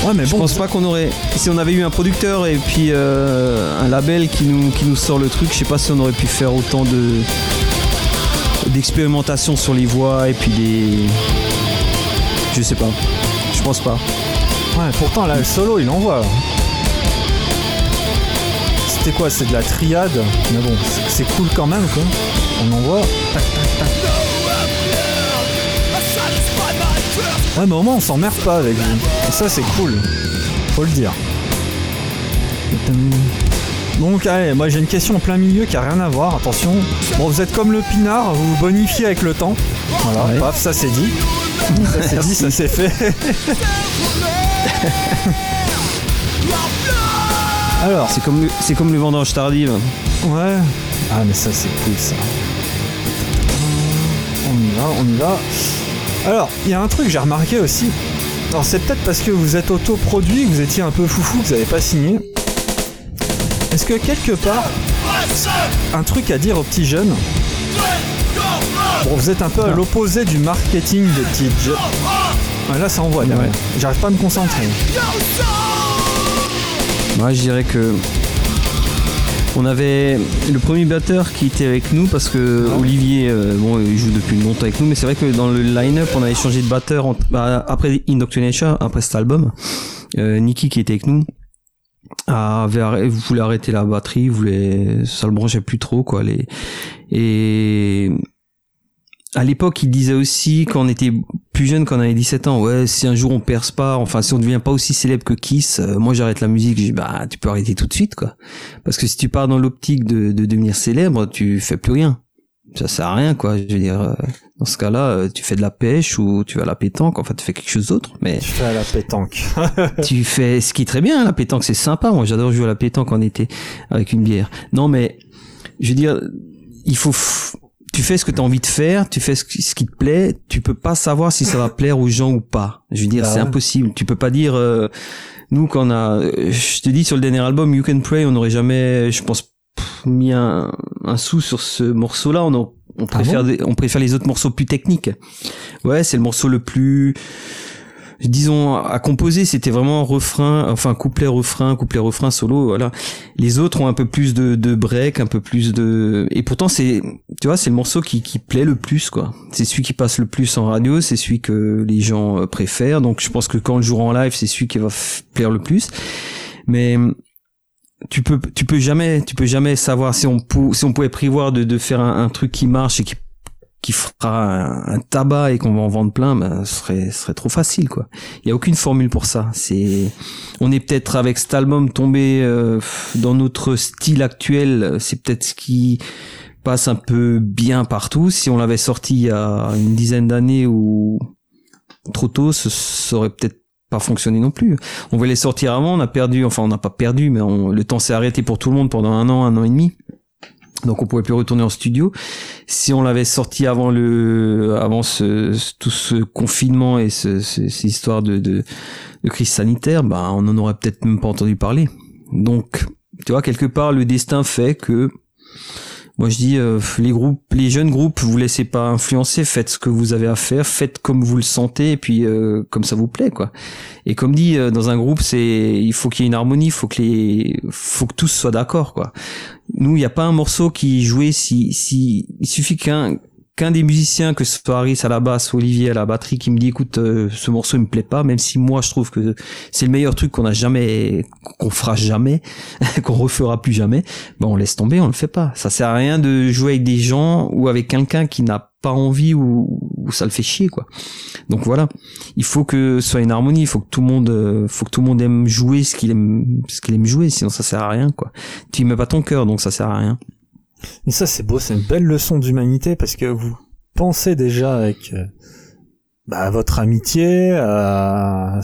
Ouais, mais je pense pas qu'on aurait. Si on avait eu un producteur et puis euh, un label qui nous, qui nous sort le truc, je sais pas si on aurait pu faire autant de d'expérimentation sur les voix et puis des. Je sais pas. Je pense pas. Ouais, pourtant là, le solo, il envoie. C'était quoi C'est de la triade. Mais bon, c'est cool quand même, quoi. On. Tac, tac, tac. Ouais, mais au moins, on s'emmerde pas avec vous. Et ça, c'est cool. Faut le dire. Donc allez, moi j'ai une question en plein milieu qui a rien à voir, attention. Bon vous êtes comme le pinard, vous vous bonifiez avec le temps. Voilà, paf, ça c'est dit. Ça c'est dit, ça c'est fait. Alors. C'est comme, c'est comme le vendange tardive. Ouais. Ah mais ça c'est cool ça. On y va, on y va. Alors, il y a un truc que j'ai remarqué aussi. Alors c'est peut-être parce que vous êtes autoproduit, que vous étiez un peu foufou, que vous n'avez pas signé. Est-ce que quelque part, un truc à dire aux petits jeunes? Bon, vous êtes un peu à l'opposé du marketing des petits jeunes. là, ça envoie, J'arrive pas à me concentrer. Moi, je dirais que on avait le premier batteur qui était avec nous parce que Olivier, euh, bon, il joue depuis longtemps avec nous, mais c'est vrai que dans le line-up, on avait changé de batteur bah, après Indoctrination, après cet album. Euh, Nicky qui était avec nous avait voulait arrêter la batterie, voulait, ça le branchait plus trop quoi. Les, et à l'époque, il disait aussi quand on était plus jeune, quand on avait 17 ans, ouais, si un jour on perce pas, enfin si on devient pas aussi célèbre que Kiss, euh, moi j'arrête la musique. Je dis bah tu peux arrêter tout de suite quoi, parce que si tu pars dans l'optique de, de devenir célèbre, tu fais plus rien. Ça sert à rien quoi. Je veux dire, euh, dans ce cas-là, euh, tu fais de la pêche ou tu vas à la pétanque. Enfin, tu fais quelque chose d'autre. Mais tu fais à la pétanque. tu fais ce qui est très bien. La pétanque, c'est sympa. Moi, j'adore jouer à la pétanque en été avec une bière. Non, mais je veux dire, il faut tu fais ce que tu as envie de faire, tu fais ce qui, te plaît, tu peux pas savoir si ça va plaire aux gens ou pas. Je veux dire, bah c'est impossible. Tu peux pas dire euh, nous quand on a je te dis sur le dernier album You Can Pray, on n'aurait jamais je pense mis un, un sou sur ce morceau-là, on, on ah on préfère les autres morceaux plus techniques. Ouais, c'est le morceau le plus disons à composer c'était vraiment refrain enfin couplet refrain couplet refrain solo voilà. Les autres ont un peu plus de, de break un peu plus de et pourtant c'est tu vois c'est le morceau qui, qui plaît le plus quoi. C'est celui qui passe le plus en radio c'est celui que les gens euh, préfèrent. Donc je pense que quand le joue en live c'est celui qui va plaire le plus. Mais tu peux tu peux jamais tu peux jamais savoir si on si on pouvait prévoir de, de faire un, un truc qui marche et qui qui fera un, tabac et qu'on va en vendre plein, ben, ce serait, ce serait trop facile, quoi. Il y a aucune formule pour ça. C'est, on est peut-être avec cet album tombé euh, dans notre style actuel. C'est peut-être ce qui passe un peu bien partout. Si on l'avait sorti il y a une dizaine d'années ou trop tôt, ce serait peut-être pas fonctionné non plus. On voulait sortir avant, on a perdu, enfin on n'a pas perdu, mais le temps s'est arrêté pour tout le monde pendant un an, un an et demi donc on pouvait plus retourner en studio. Si on l'avait sorti avant le, avant ce, tout ce confinement et ce, ces histoires de, de, de, crise sanitaire, bah on en aurait peut-être même pas entendu parler. Donc, tu vois, quelque part, le destin fait que moi je dis euh, les groupes, les jeunes groupes, vous laissez pas influencer, faites ce que vous avez à faire, faites comme vous le sentez et puis euh, comme ça vous plaît quoi. Et comme dit euh, dans un groupe, c'est il faut qu'il y ait une harmonie, faut que les faut que tous soient d'accord quoi. Nous, il n'y a pas un morceau qui jouait si si il suffit qu'un qu'un des musiciens, que ce soit Harris à la basse Olivier à la batterie, qui me dit écoute, euh, ce morceau il me plaît pas, même si moi je trouve que c'est le meilleur truc qu'on a jamais, qu'on fera jamais, qu'on refera plus jamais, ben on laisse tomber, on le fait pas. Ça sert à rien de jouer avec des gens ou avec quelqu'un qui n'a pas envie ou, ou, ça le fait chier quoi. Donc voilà, il faut que ce soit une harmonie, il faut que tout le monde, euh, faut que tout le monde aime jouer ce qu'il aime, ce qu'il aime jouer, sinon ça sert à rien quoi. Tu mets pas ton cœur, donc ça sert à rien. Mais ça, c'est beau, c'est une belle leçon d'humanité parce que vous pensez déjà avec euh, bah, votre amitié, à,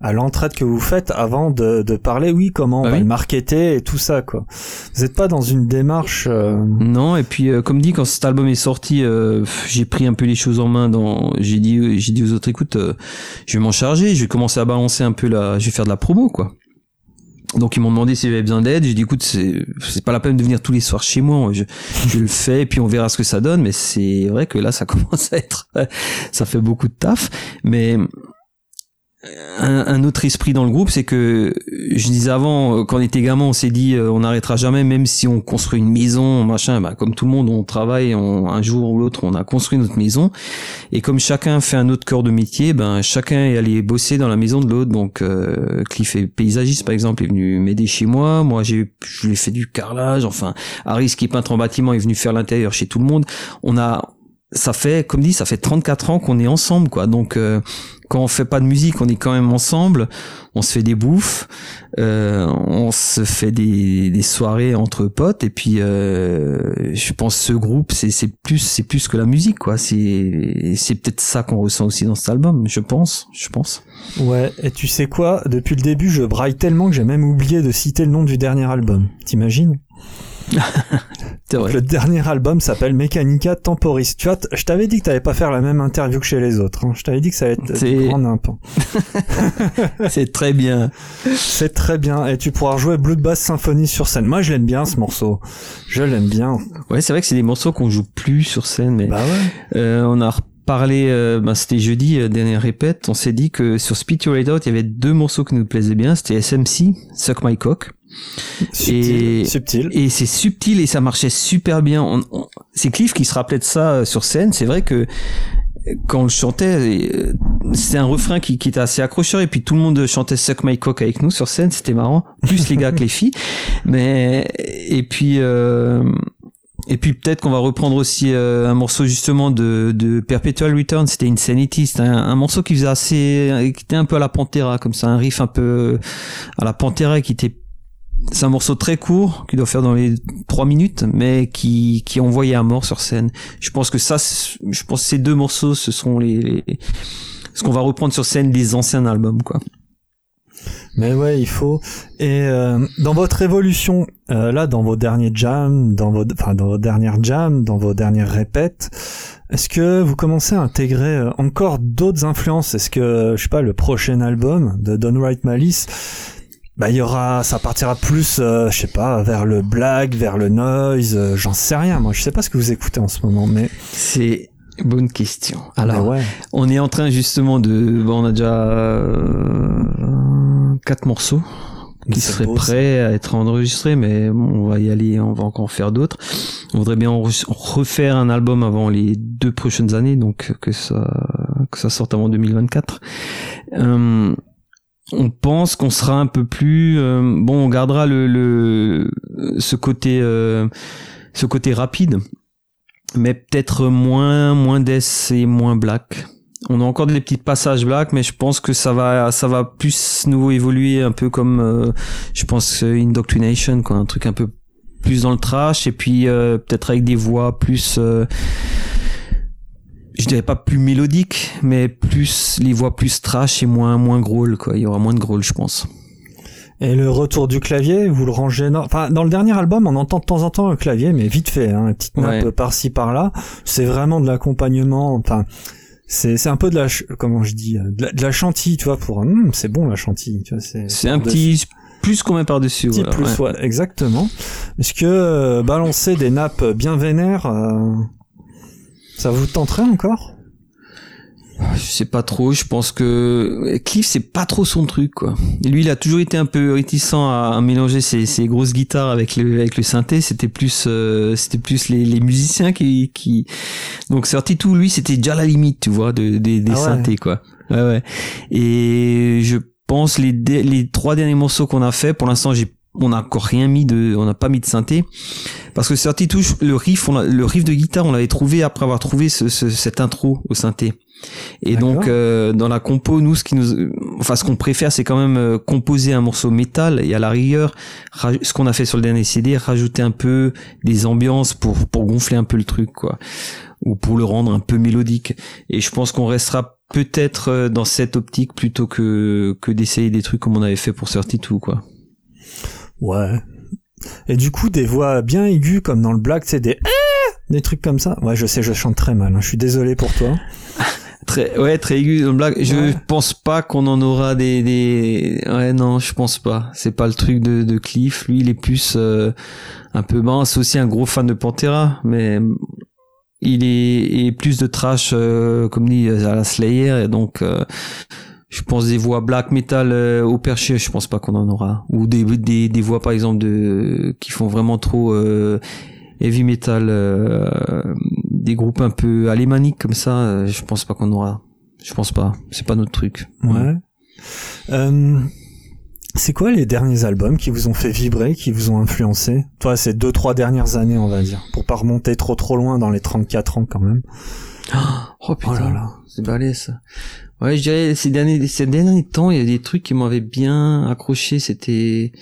à, l'entraide que vous faites avant de, de parler, oui, comment bah on le marketer et tout ça, quoi. Vous n'êtes pas dans une démarche. Euh, non, et puis euh, comme dit, quand cet album est sorti, euh, j'ai pris un peu les choses en main. Dans, j'ai dit, j'ai dit aux autres, écoute, je vais m'en charger, je vais commencer à balancer un peu la, je vais faire de la promo, quoi. Donc ils m'ont demandé si j'avais besoin d'aide. J'ai dit écoute c'est c'est pas la peine de venir tous les soirs chez moi. Je, je le fais et puis on verra ce que ça donne. Mais c'est vrai que là ça commence à être ça fait beaucoup de taf. Mais un, autre esprit dans le groupe, c'est que je disais avant, quand on était gamin, on s'est dit euh, on n'arrêtera jamais, même si on construit une maison, machin. Bah, comme tout le monde, on travaille, un jour ou l'autre, on a construit notre maison. Et comme chacun fait un autre cœur de métier, ben chacun est allé bosser dans la maison de l'autre. Donc euh, Cliff est paysagiste par exemple, est venu m'aider chez moi. Moi, j'ai je lui ai fait du carrelage. Enfin, Harris qui est peintre en bâtiment est venu faire l'intérieur chez tout le monde. On a ça fait, comme dit, ça fait 34 ans qu'on est ensemble, quoi. Donc, euh, quand on fait pas de musique, on est quand même ensemble. On se fait des bouffes, euh, on se fait des, des, soirées entre potes. Et puis, euh, je pense ce groupe, c'est plus c'est plus que la musique, quoi. C'est c'est peut-être ça qu'on ressent aussi dans cet album. Je pense, je pense. Ouais. Et tu sais quoi? Depuis le début, je braille tellement que j'ai même oublié de citer le nom du dernier album. T'imagines? Le dernier album s'appelle Mechanica Temporis. Tu vois, je t'avais dit que t'allais pas faire la même interview que chez les autres. Hein. Je t'avais dit que ça allait être grand nimp. C'est très bien. C'est très bien. Et tu pourras jouer Bloodbath Symphony sur scène. Moi, je l'aime bien ce morceau. Je l'aime bien. Ouais, c'est vrai que c'est des morceaux qu'on joue plus sur scène, mais bah ouais. euh, on a reparlé. Euh, bah, c'était jeudi euh, dernière répète. On s'est dit que sur Speed Your Out, il y avait deux morceaux qui nous plaisaient bien. C'était SMC, Suck My Cock et, subtil. Et c'est subtil et ça marchait super bien. c'est Cliff qui se rappelait de ça euh, sur scène. C'est vrai que quand on le chantait, euh, c'est un refrain qui, qui était assez accrocheur et puis tout le monde chantait Suck My Cock avec nous sur scène, c'était marrant. Plus les gars que les filles. Mais et puis euh, et puis peut-être qu'on va reprendre aussi un morceau justement de, de Perpetual Return, c'était Insanity, c'était un, morceau qui faisait assez, qui était un peu à la Pantera, comme ça, un riff un peu à la Pantera qui était c'est un morceau très court qui doit faire dans les trois minutes, mais qui qui envoyé à mort sur scène. Je pense que ça, je pense que ces deux morceaux, ce sont les, ce qu'on va reprendre sur scène des anciens albums, quoi. Mais ouais, il faut. Et euh, dans votre évolution, euh, là, dans vos derniers jams, dans vos, enfin, dans vos dernières jams, dans vos dernières répètes, est-ce que vous commencez à intégrer euh, encore d'autres influences? Est-ce que, je sais pas, le prochain album de Don Wright Malice, bah il y aura ça partira plus euh, je sais pas vers le black vers le noise euh, j'en sais rien. Moi je sais pas ce que vous écoutez en ce moment mais c'est bonne question. Alors ouais. on est en train justement de bon, on a déjà euh, quatre morceaux qui seraient prêts à être enregistrés mais on va y aller on va encore en faire d'autres. On voudrait bien refaire un album avant les deux prochaines années donc que ça que ça sorte avant 2024 euh, on pense qu'on sera un peu plus euh, bon on gardera le, le ce côté euh, ce côté rapide mais peut-être moins moins death et moins black. On a encore des petits passages black mais je pense que ça va ça va plus nous évoluer un peu comme euh, je pense Indoctrination quoi un truc un peu plus dans le trash et puis peut-être avec des voix plus je dirais pas plus mélodique, mais plus les voix plus trash et moins moins growl quoi. Il y aura moins de growl, je pense. Et le retour du clavier, vous le rangez dans... Enfin, dans le dernier album, on entend de temps en temps un clavier, mais vite fait, hein, une petite nappe par-ci par-là. C'est vraiment de l'accompagnement. Enfin, c'est c'est un peu de la comment je dis de la, chantilly, tu vois. Pour hum, c'est bon la chantilly, tu vois. C'est un petit plus qu'on met par dessus. Petit plus, ouais. exactement. Est-ce que euh, balancer des nappes bien vénères, euh, ça vous tenterait encore? Je sais pas trop, je pense que Cliff c'est pas trop son truc quoi. lui il a toujours été un peu réticent à, mélanger ses, ses, grosses guitares avec le avec le synthé, c'était plus euh, c'était plus les, les, musiciens qui qui donc sorti tout lui c'était déjà la limite, tu vois, de, des ah synthés quoi. Ouais ouais. Et je pense les les trois derniers morceaux qu'on a fait pour l'instant j'ai on n'a encore rien mis de, on n'a pas mis de synthé, parce que Certi touche le riff, on le riff de guitare, on l'avait trouvé après avoir trouvé ce, cette intro au synthé. Et donc euh, dans la compo, nous, ce qui nous, enfin ce qu'on préfère, c'est quand même euh, composer un morceau métal et à la rigueur, ce qu'on a fait sur le dernier CD, rajouter un peu des ambiances pour pour gonfler un peu le truc, quoi, ou pour le rendre un peu mélodique. Et je pense qu'on restera peut-être dans cette optique plutôt que que d'essayer des trucs comme on avait fait pour tout quoi. Ouais. Et du coup, des voix bien aiguës comme dans le black, c'est des des trucs comme ça. Ouais, je sais, je chante très mal. Hein. Je suis désolé pour toi. très, ouais, très aigu dans le black. Je pense pas qu'on en aura des, des. Ouais, non, je pense pas. C'est pas le truc de, de Cliff. Lui, il est plus euh, un peu. Bon, c'est aussi un gros fan de Pantera, mais il est, plus de trash, euh, comme dit à la Slayer, et donc. Euh, je pense des voix black metal au perché, je pense pas qu'on en aura. Ou des, des, voix par exemple de qui font vraiment trop heavy metal, euh, des groupes un peu alémaniques comme ça, euh, je pense pas qu'on aura. Je pense pas. C'est pas notre truc. Ouais. Euh, c'est quoi les derniers albums qui vous ont fait vibrer, qui vous ont influencé? Toi, ces deux trois dernières années, on va dire, pour pas remonter trop trop loin dans les 34 ans quand même. Oh, putain, oh c'est balai ça. Ouais, je dirais ces derniers ces derniers temps, il y a des trucs qui m'avaient bien accroché. C'était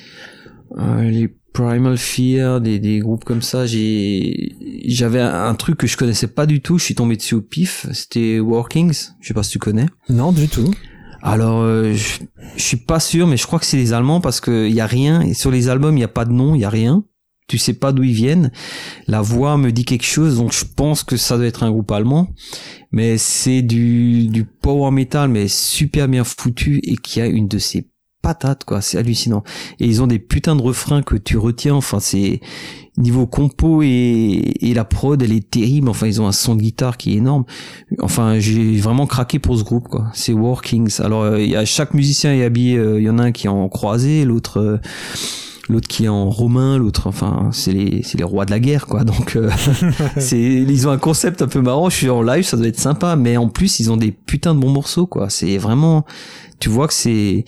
euh, les Primal Fear, des, des groupes comme ça, j'ai j'avais un truc que je connaissais pas du tout, je suis tombé dessus au pif, c'était Workings, je sais pas si tu connais. Non, du tout. Alors euh, je, je, suis pas sûr mais je crois que c'est les Allemands parce que y a rien et sur les albums, il y a pas de nom, il y a rien. Tu sais pas d'où ils viennent. La voix me dit quelque chose donc je pense que ça doit être un groupe allemand. Mais c'est du du power metal mais super bien foutu et qui a une de ces patate quoi. C'est hallucinant. Et ils ont des putains de refrains que tu retiens. Enfin c'est niveau compo et, et la prod elle est terrible. Enfin ils ont un son de guitare qui est énorme. Enfin j'ai vraiment craqué pour ce groupe quoi. C'est Workings alors euh, il y a chaque musicien est habillé euh, il y en a un qui est en croisé l'autre euh, l'autre qui est en romain, l'autre, enfin, c'est les, c'est les rois de la guerre, quoi. Donc, c'est, ils ont un concept un peu marrant. Je suis en live, ça doit être sympa, mais en plus, ils ont des putains de bons morceaux, quoi. C'est vraiment, tu vois que c'est,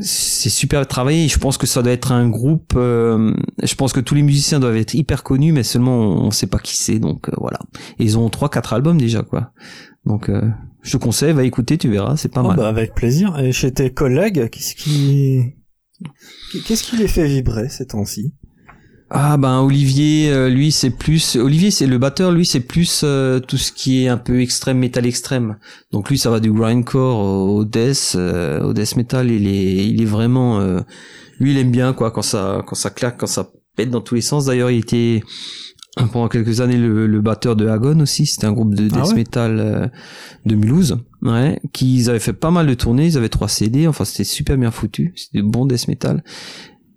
c'est super travaillé. Je pense que ça doit être un groupe. Euh, je pense que tous les musiciens doivent être hyper connus, mais seulement on, sait pas qui c'est. Donc euh, voilà. Et ils ont trois, quatre albums déjà, quoi. Donc euh, je te conseille, va écouter, tu verras, c'est pas oh, mal. Bah avec plaisir. Et chez tes collègues, qu'est-ce qui, qu'est-ce qui les fait vibrer ces temps-ci? Ah ben Olivier, euh, lui c'est plus Olivier c'est le batteur, lui c'est plus euh, tout ce qui est un peu extrême metal extrême. Donc lui ça va du grindcore au death, euh, au death metal. Il est il est vraiment lui il aime bien quoi quand ça quand ça claque, quand ça pète dans tous les sens. D'ailleurs il était pendant quelques années le, batteur de Agon aussi. C'était un groupe de ah death metal de Mulhouse, ouais, qui avaient fait pas mal de tournées. Ils avaient trois CD. Enfin c'était super bien foutu. C'était bon death metal.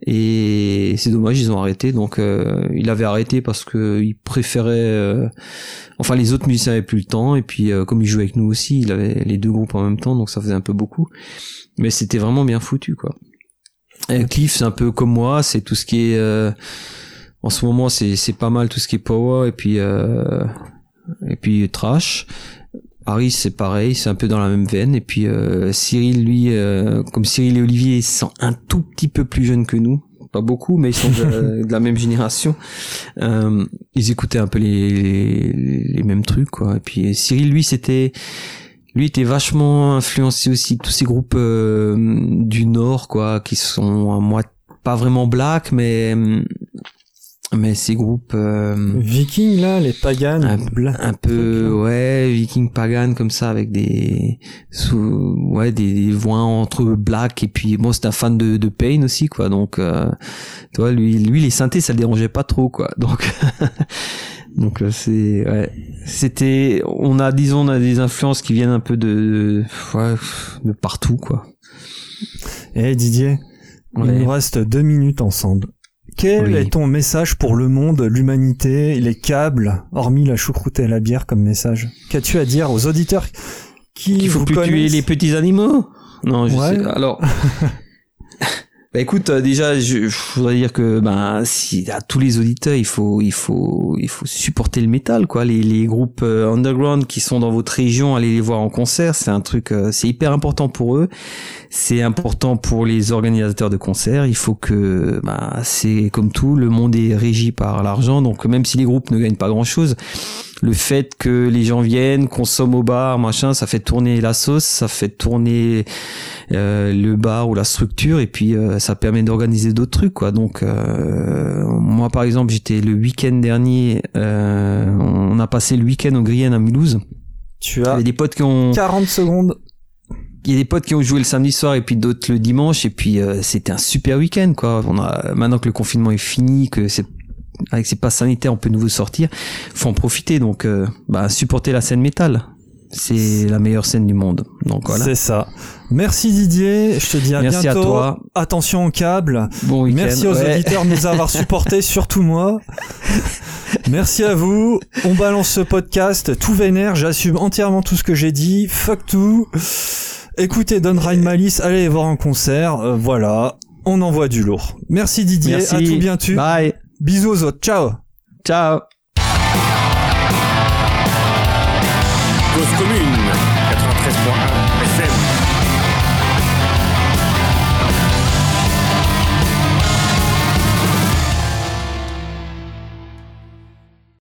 Et c'est dommage, ils ont arrêté. Donc euh, il avait arrêté parce que il préférait. Euh, enfin, les autres musiciens avaient plus le temps. Et puis euh, comme il jouait avec nous aussi, il avait les deux groupes en même temps, donc ça faisait un peu beaucoup. Mais c'était vraiment bien foutu, quoi. Et Cliff, c'est un peu comme moi. C'est tout ce qui est. en ce moment, c'est pas mal tout ce qui est power et puis et puis trash. Harry c'est pareil, c'est un peu dans la même veine. Et puis euh, Cyril, lui, euh, comme Cyril et Olivier, ils sont un tout petit peu plus jeunes que nous. Pas beaucoup, mais ils sont de, la même génération. Euh, ils écoutaient un peu les, les, mêmes trucs, quoi. Et puis Cyril, lui, c'était... Lui était vachement influencé aussi tous ces groupes du Nord, quoi, qui sont moi pas vraiment black, mais mais ces groupes euh, Vikings là les pagans un, peu ouais Vikings pagan comme ça avec des ouais des, voix entre black et puis bon c'est un fan de, de Pain aussi quoi donc euh, tu vois lui lui les synthés ça le dérangeait pas trop quoi donc donc euh, c'est ouais. C'était on a disons on a des influences qui viennent un peu de ouais, de partout quoi. Et eh, Didier il nous reste deux minutes ensemble quel est ton message pour le monde, l'humanité, les câbles, hormis la choucroute et la bière comme message Qu'as-tu à dire aux auditeurs qui Il faut plus tuer les petits animaux Non, je sais. Alors, Bah écoute, euh, déjà, je, voudrais dire que ben si à tous les auditeurs, il faut il faut il faut supporter le métal quoi. Les, les groupes euh, underground qui sont dans votre région, allez les voir en concert, c'est un truc, euh, c'est hyper important pour eux. C'est important pour les organisateurs de concerts. Il faut que ben, c'est comme tout, le monde est régi par l'argent, donc même si les groupes ne gagnent pas grand chose le fait que les gens viennent, consomment au bar, machin, ça fait tourner la sauce, ça fait tourner euh, le bar ou la structure, et puis euh, ça permet d'organiser d'autres trucs, quoi. Donc euh, moi, par exemple, j'étais le week-end dernier, on a passé le week-end au Grienne à Mulhouse. Tu as des potes qui ont 40 secondes. Il y a des potes qui ont joué le samedi soir et puis d'autres le dimanche et puis euh, c'était un super week-end quoi. On a maintenant que le confinement est fini, que c'est avec ces passes sanitaires on peut nouveau sortir, faut en profiter donc euh, bah supporter la scène métal. C'est la meilleure scène du monde. Donc voilà. C'est ça. Merci Didier, je te dis à Merci bientôt. à toi. Attention au câble. Bon week-end. Merci aux ouais. auditeurs de nous avoir supportés, surtout moi. Merci à vous. On balance ce podcast tout vénère. J'assume entièrement tout ce que j'ai dit. Fuck tout. Écoutez Don Ryan Malice, allez voir en concert. Euh, voilà. On envoie du lourd. Merci Didier. Merci. À tout bientôt. Bye. Bisous aux autres. Ciao. Ciao. Cause commune, 93.1 FM.